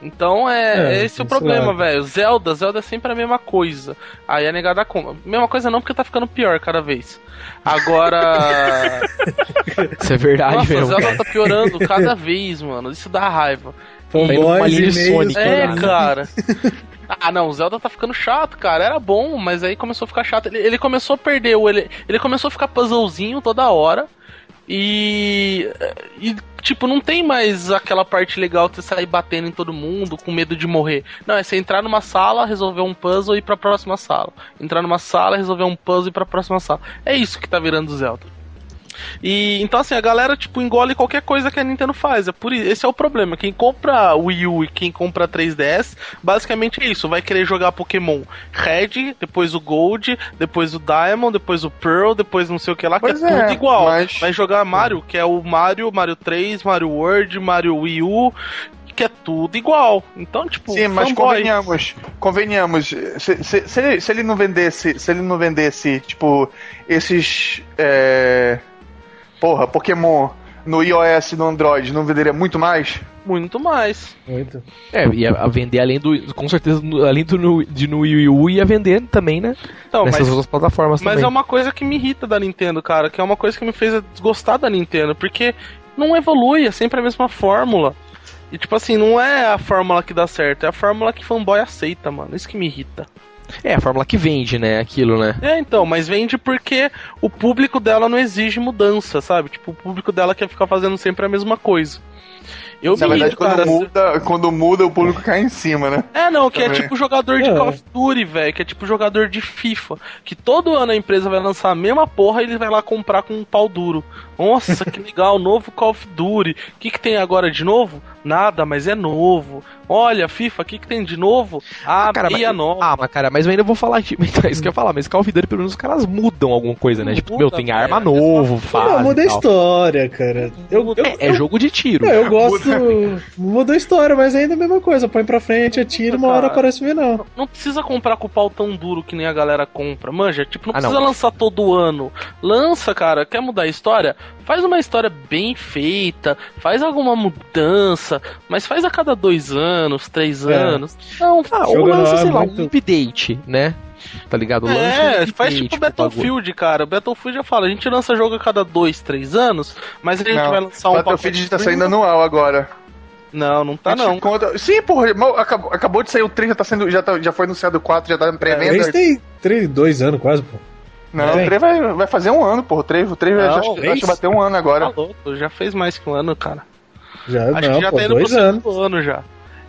Então é, É, esse o esse problema, velho. Zelda, Zelda é sempre a mesma coisa. Aí a negada compra. Mesma coisa não, porque tá ficando pior cada vez. Agora. [laughs] Isso é verdade Nossa, mesmo. Zelda cara. tá piorando cada vez, mano. Isso dá raiva. Tá Fanboys e. Sonic, É, né? cara. [laughs] Ah, não, o Zelda tá ficando chato, cara. Era bom, mas aí começou a ficar chato. Ele, ele começou a perder o. Ele, ele começou a ficar puzzlezinho toda hora. E. E, tipo, não tem mais aquela parte legal de você sair batendo em todo mundo com medo de morrer. Não, é você entrar numa sala, resolver um puzzle e ir pra próxima sala. Entrar numa sala, resolver um puzzle e ir pra próxima sala. É isso que tá virando Zelda. E então assim, a galera tipo engole qualquer coisa que a Nintendo faz. É por isso, esse é o problema. Quem compra Wii U e quem compra 3DS, basicamente é isso, vai querer jogar Pokémon Red, depois o Gold, depois o Diamond, depois o Pearl, depois não sei o que lá, Pois que é, é, tudo igual. mas- Vai jogar Mario, que é o Mario, Mario 3, Mario World, Mario Wii U, que é tudo igual. Então, tipo, Sim, mas fanboy. convenhamos, convenhamos, se, se, se ele, se ele não vendesse, se ele não vendesse, tipo, esses, é, porra, Pokémon no iOS e no Android, não venderia muito mais? muito mais. Muito. É, ia a vender além do. Com certeza, além do de no Wii U, ia vender também, né? Então, Nessas mas outras plataformas Mas também. é uma coisa que me irrita da Nintendo, cara, que é uma coisa que me fez desgostar da Nintendo, porque não evolui, é sempre a mesma fórmula. E tipo assim, não é a fórmula que dá certo, é a fórmula que fanboy aceita, mano. Isso que me irrita. É, a fórmula que vende, né? Aquilo, né? É, então, mas vende porque o público dela não exige mudança, sabe? Tipo, o público dela quer ficar fazendo sempre a mesma coisa. Eu Na me verdade, quando cara. muda, quando muda, o público cai em cima, né? É, não, que é Também. tipo jogador de É. Call of Duty, velho. Que é tipo jogador de FIFA. Que todo ano a empresa vai lançar a mesma porra e ele vai lá comprar com um pau duro. Nossa, que legal, novo Call of Duty. O que, que tem agora de novo? Nada, mas é novo. Olha, FIFA, o que, que tem de novo? Ah, Cara, meia mas- nova. Ah, mas cara, mas eu ainda vou falar aqui. [laughs] Então, é isso que eu ia falar, mas Call of Duty, pelo menos os caras mudam alguma coisa, né? Tipo, Muda, meu, tem velho, arma é novo. Não, muda a história, cara. Eu, eu, É, é jogo de tiro. Não, eu gosto. Muda a história, mas ainda é a mesma coisa. Põe pra frente, atira, uma hora Cara. aparece o vilão. Não precisa comprar com o pau tão duro que nem a galera compra. Manja, tipo, não Ah, não. precisa lançar todo ano. Lança, cara, quer mudar a história? Faz uma história bem feita, faz alguma mudança, mas faz a cada dois anos, três É. anos. Não, Ah, ou lança, é sei lá, muito- um update, né? Tá ligado? Lança um É, update faz tipo. Battlefield, cara. Battlefield já fala, a gente lança jogo a cada dois, três anos, mas a gente Não, vai lançar um Battlefield tá saindo anual agora. Não, não tá não. conta- Sim, porra, acabou, acabou de sair o 3, já, tá sendo, já, tá- já foi anunciado o 4, já tá em pré-venda. Três tem três, dois anos quase, pô. Não, Tem. o 3 vai, vai fazer um ano, porra. O 3, o 3 Não, já, acho, acho que bateu um ano Tá agora. louco, já fez mais que um ano, cara. Já, Acho não, que já pô, tá indo dois pro anos. segundo ano já.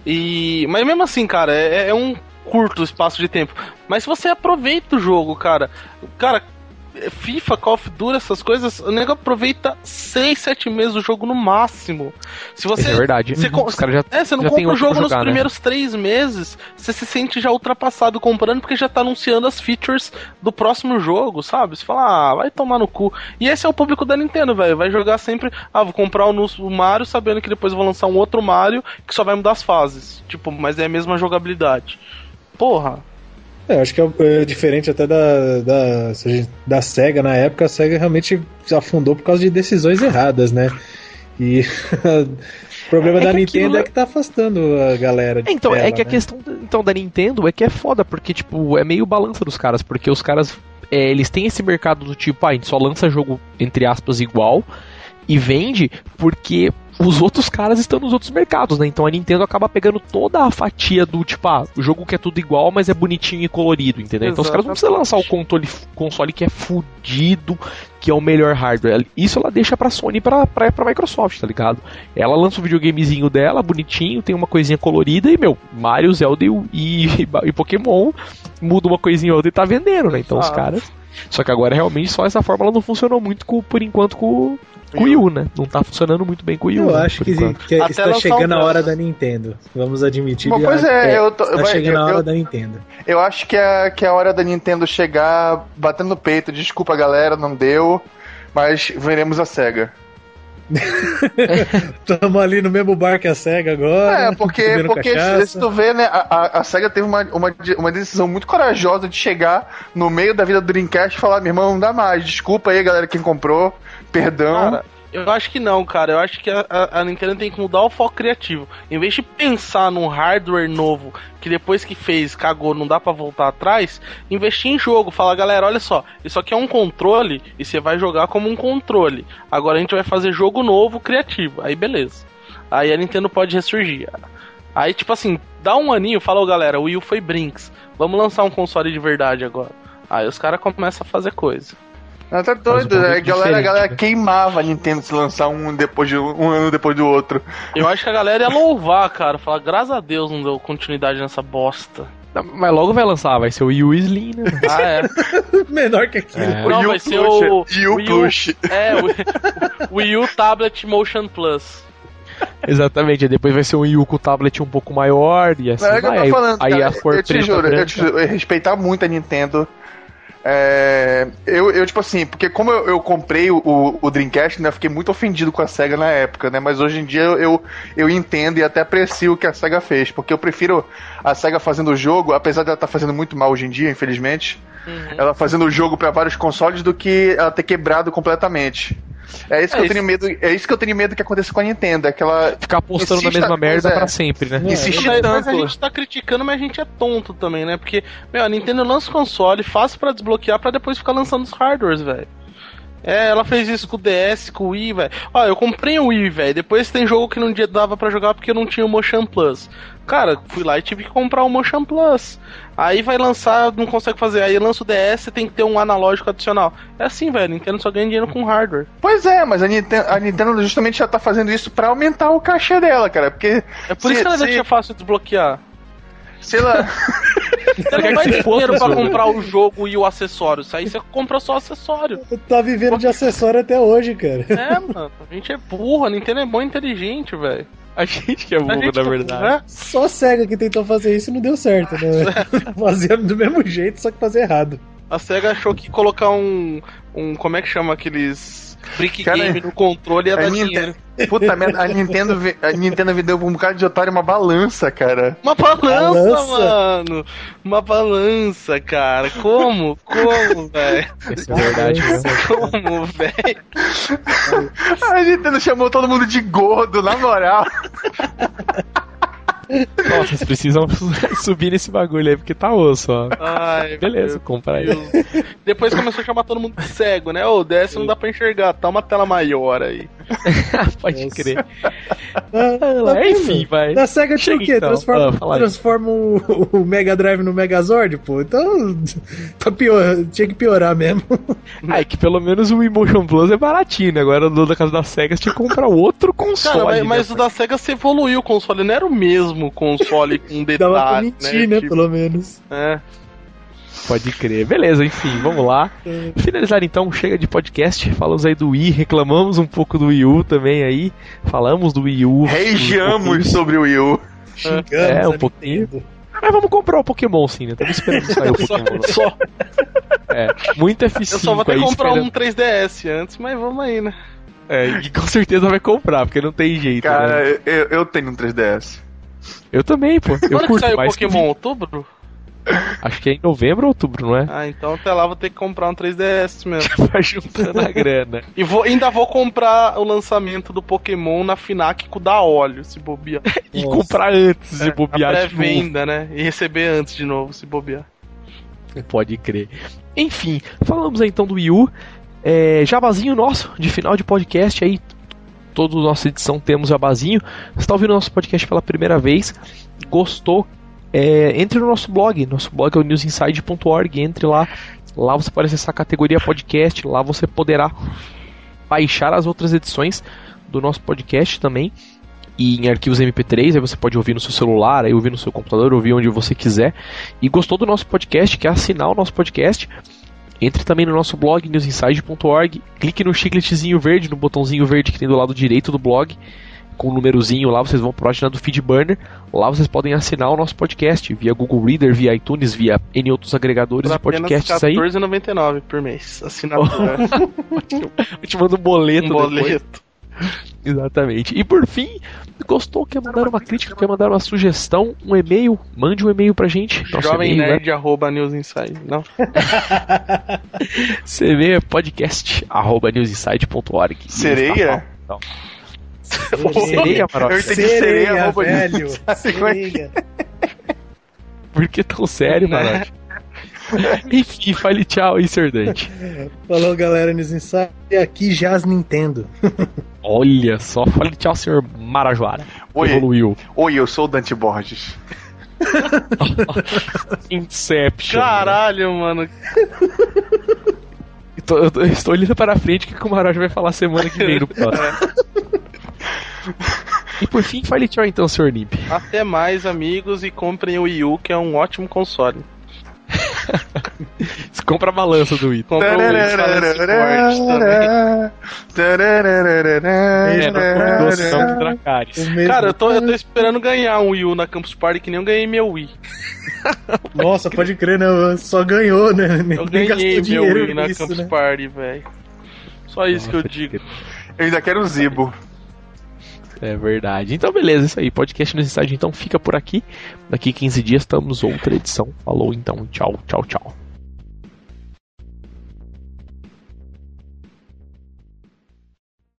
E... Mas mesmo assim, cara, é, é um curto espaço de tempo. Mas se você aproveita o jogo, cara. Cara, FIFA, Call of Duty, essas coisas, o nego aproveita 6, 7 meses do jogo no máximo. Se você. Isso é verdade. você Os caras já É, você não compra o jogo nos jogar, né? primeiros três meses, você se sente já ultrapassado comprando porque já tá anunciando as features do próximo jogo, sabe? Você fala, ah, vai tomar no cu. E esse é o público da Nintendo, velho. Vai jogar sempre, ah, vou comprar o, o Mario sabendo que depois eu vou lançar um outro Mario que só vai mudar as fases. Tipo, mas é a mesma jogabilidade. Porra. É, acho que é, é diferente até da, da, da SEGA na época. A SEGA realmente afundou por causa de decisões erradas, né? E [laughs] o problema É da Nintendo aquilo- é que tá afastando a galera. É, Então, é dela, que a né? questão da- então, da Nintendo é que é foda, porque, tipo, é meio balança dos caras, porque os caras, é, eles têm esse mercado do tipo, ah, a gente só lança jogo, entre aspas, igual, e vende porque os outros caras estão nos outros mercados, né? Então a Nintendo acaba pegando toda a fatia do tipo, ah, o jogo que é tudo igual, mas é bonitinho e colorido, entendeu? Então os caras não precisam lançar o console, console que é fudido, que é o melhor hardware. Isso ela deixa pra Sony e pra, pra, pra Microsoft, tá ligado? Ela lança o videogamezinho dela, bonitinho, tem uma coisinha colorida e, meu, Mario, Zelda e, e, [laughs] e Pokémon muda uma coisinha ou outra e tá vendendo, né? Então os caras. Só que agora realmente só essa fórmula não funcionou muito com, por enquanto com, com o Wii U, né? Não tá funcionando muito bem com o Wii U. Eu né, acho que, que está chegando a hora da Nintendo. Vamos admitir. Bom, que pois a- é, eu tô- Tá vai- chegando a eu- hora eu- da Nintendo. Eu acho que é, que é a hora da Nintendo chegar batendo no peito. Desculpa, galera, não deu. Mas veremos a SEGA. [laughs] Tamo ali no mesmo bar que a SEGA agora. É, porque, [laughs] porque cachaça. se tu vê, né, a, a, a SEGA teve uma, uma, uma decisão muito corajosa de chegar no meio da vida do Dreamcast e falar, meu irmão, não dá mais, desculpa aí, galera, quem comprou, perdão. Cara, eu acho que não, cara. Eu acho que a, a- Nintendo tem que mudar o foco criativo. Em vez de pensar num hardware novo que depois que fez, cagou, não dá pra voltar atrás, investir em jogo. Falar, galera, olha só, isso aqui é um controle e você vai jogar como um controle. Agora a gente vai fazer jogo novo, criativo. Aí beleza. Aí a Nintendo pode ressurgir. Aí, tipo assim, dá um aninho, fala, galera, o Wii U foi Brinks. Vamos lançar um console de verdade agora. Aí os caras começam a fazer coisa. Não, tá um pouco né? a galera, a galera né? queimava a Nintendo se lançar um, depois de, um ano depois do outro. Eu acho que a galera ia louvar, cara. Falar, graças a Deus não deu continuidade nessa bosta. Não, Mas logo vai lançar, vai ser o Wii U Slim, né? [laughs] Ah, é. [laughs] Menor que aquilo. É. Não, vai ser o Wii U Wii U. Plush. É, o Wii U Tablet Motion Plus. Exatamente, aí depois vai ser um Wii U com o tablet um pouco maior e assim Não, é que eu tô Aí- falando, aí cara, a cor eu te preta, juro, eu, te juro, eu respeitar muito a Nintendo. É, eu, eu, tipo assim, porque como eu, eu comprei o, o- Dreamcast, né, eu fiquei muito ofendido com a SEGA na época, né? Mas hoje em dia eu, eu, entendo e até aprecio o que a SEGA fez, porque eu prefiro a SEGA fazendo o jogo, apesar dela estar fazendo muito mal hoje em dia, infelizmente, Uhum. ela fazendo o jogo para vários consoles do que ela ter quebrado completamente. É isso que É eu isso. tenho medo, é isso que eu tenho medo que aconteça com a Nintendo, é que ela Ficar postando na mesma merda é. pra sempre, né? É, insiste Mas, mas a tanto. gente tá criticando, mas a gente é tonto também, né? Porque, meu, a Nintendo lança o console, fácil pra desbloquear pra depois ficar lançando os hardwares, velho. É, ela fez isso com o DS, com o Wii, velho. Ó, eu comprei o Wii, velho. Depois tem jogo que não dia dava pra jogar porque eu não tinha o Motion Plus. Cara, fui lá e tive que comprar o Motion Plus. Aí vai lançar, não consegue fazer. Aí lança o DS, tem que ter um analógico adicional. É assim, velho. Nintendo só ganha dinheiro com hardware. Pois é, mas a Nintendo, a Nintendo justamente já tá fazendo isso pra aumentar o caixa dela, cara. Porque. É por isso que ela deixa fácil desbloquear. Se ela. [laughs] Você não vai ter dinheiro pra comprar o jogo e o acessório. Isso aí você compra só o acessório. Tá vivendo de acessório até hoje, cara. É, mano. A gente é burro. A Nintendo é bom e inteligente, velho. A gente que é burro, na é verdade. né? Só a SEGA que tentou fazer isso e não deu certo, né? [laughs] Fazia do mesmo jeito, só que fazia errado. A SEGA achou que colocar um. um como é que chama aqueles. Brick Cara, game no controle ia a dar Nintendo- dinheiro. Puta [laughs] merda, a Nintendo, a Nintendo vendeu pra um bocado de otário uma balança, cara. Uma balança, Balança? mano! Uma balança, cara. Como? Como, [laughs] velho? Isso é verdade? Como, velho? A Nintendo chamou todo mundo de gordo, na moral. [laughs] Nossa, vocês precisam [laughs] subir nesse bagulho aí, porque tá osso, ó. Ai, Beleza, compra aí. Depois começou a chamar todo mundo de cego, né? Ô, DS não dá pra enxergar, tá uma tela maior aí. [laughs] Pode crer. Ah, tá enfim, vai. Na SEGA tinha o quê? então. Transforma, Ah, transforma o, o Mega Drive no Megazord, pô. Então, [laughs] tá pior, tinha que piorar mesmo. [laughs] Ah, é que pelo menos o Emotion Plus é baratinho, né? Agora no da casa da SEGA tinha que comprar outro console. Cara, mas, né? mas o da SEGA se evoluiu o console, não era o mesmo console com detalhe, Dava pra mentir, né? Tipo, Pelo menos. é. Pode crer. Beleza, enfim, vamos lá. Finalizar então, chega de podcast. Falamos aí do Wii, reclamamos um pouco do Wii U também aí. Falamos do Wii U. Reiamos sobre o Wii U. Xingamos É, um pouquinho. Mas vamos comprar o Pokémon sim, né? Estamos esperando sair o [laughs] Pokémon. só. É, muito F5 Eu só vou ter que comprar esperando. um 3DS antes, mas vamos aí, né? É, e com certeza vai comprar, porque não tem jeito. né? Cara, eu, eu tenho um 3DS. Eu também, pô. Eu Quando que curto saiu o mais que Pokémon? Outubro? Acho que é em novembro ou outubro, não é? Ah, então até lá vou ter que comprar um 3DS [laughs] mesmo. Vai juntando a grana. E vou, ainda vou comprar o lançamento do Pokémon na Finac com da óleo, se bobear. E Nossa. comprar antes de É, bobear a de novo. pré-venda, né? E receber antes de novo, se bobear. Pode crer. Enfim, falamos então do Wii U. É, jabazinho nosso, de final de podcast aí. Toda nossa edição temos jabazinho. Você está ouvindo nosso podcast pela primeira vez, gostou? É, entre no nosso blog. Nosso blog é o newsinside.org. Entre lá. Lá você pode acessar a categoria podcast. Lá você poderá baixar as outras edições do nosso podcast também. E em arquivos MP3, aí você pode ouvir no seu celular, aí ouvir no seu computador, ouvir onde você quiser. E gostou do nosso podcast, quer assinar o nosso podcast? Entre também no nosso blog newsinside.org, clique no chicletezinho verde, no botãozinho verde que tem do lado direito do blog, com o númerozinho lá, vocês vão para a página do Feedburner. Lá vocês podem assinar o nosso podcast via Google Reader, via iTunes, via N outros agregadores Por de podcasts aí. R$14,99 por mês. Assinatura. Eu te mando um boleto, um boleto. Exatamente. E por fim, gostou, quer mandar uma crítica, quer mandar uma sugestão, um e-mail, mande um e-mail pra gente. Nosso Jovem é Nerd, arroba News Inside. Não? [laughs] CV podcast arroba newsinside.org. Sereia? Não. Sereia, Maroc? Eu entendi sereia, Sereia, velho. Sabe como é que- Sereia. Por que tão sério, Maroc? [laughs] Enfim, fale tchau aí, Sr. Dante. Falou, galera, News Inside. E aqui jaz Nintendo. [laughs] Olha só, fale tchau, Sr. Marajoara. Oi. Evoluiu. Oi, eu sou o Dante Borges. [laughs] Inception. Caralho, mano. Eu tô- eu tô- eu estou olhando para frente o que que o Marajo vai falar semana que vem no próximo. [laughs] E por fim, fale tchau então, Sr. Nimp. Até mais, amigos, e comprem o Wii U, que é um ótimo console. Você [laughs] compra a balança do Wii. Compra o Wii. É, Cara, eu tô, eu tô esperando ganhar um Wii U na Campus Party que nem eu ganhei meu Wii. Nossa, pode crer, né? Só ganhou, né? Nem Eu ganhei meu dinheiro Wii na nisso, Campus né? Party, velho. Só isso que eu Nossa, digo. Eu ainda quero o Zibo. É verdade. Então, beleza, isso aí. Podcast no Inside então fica por aqui. Daqui 15 dias estamos outra edição. Falou então, tchau, tchau, tchau.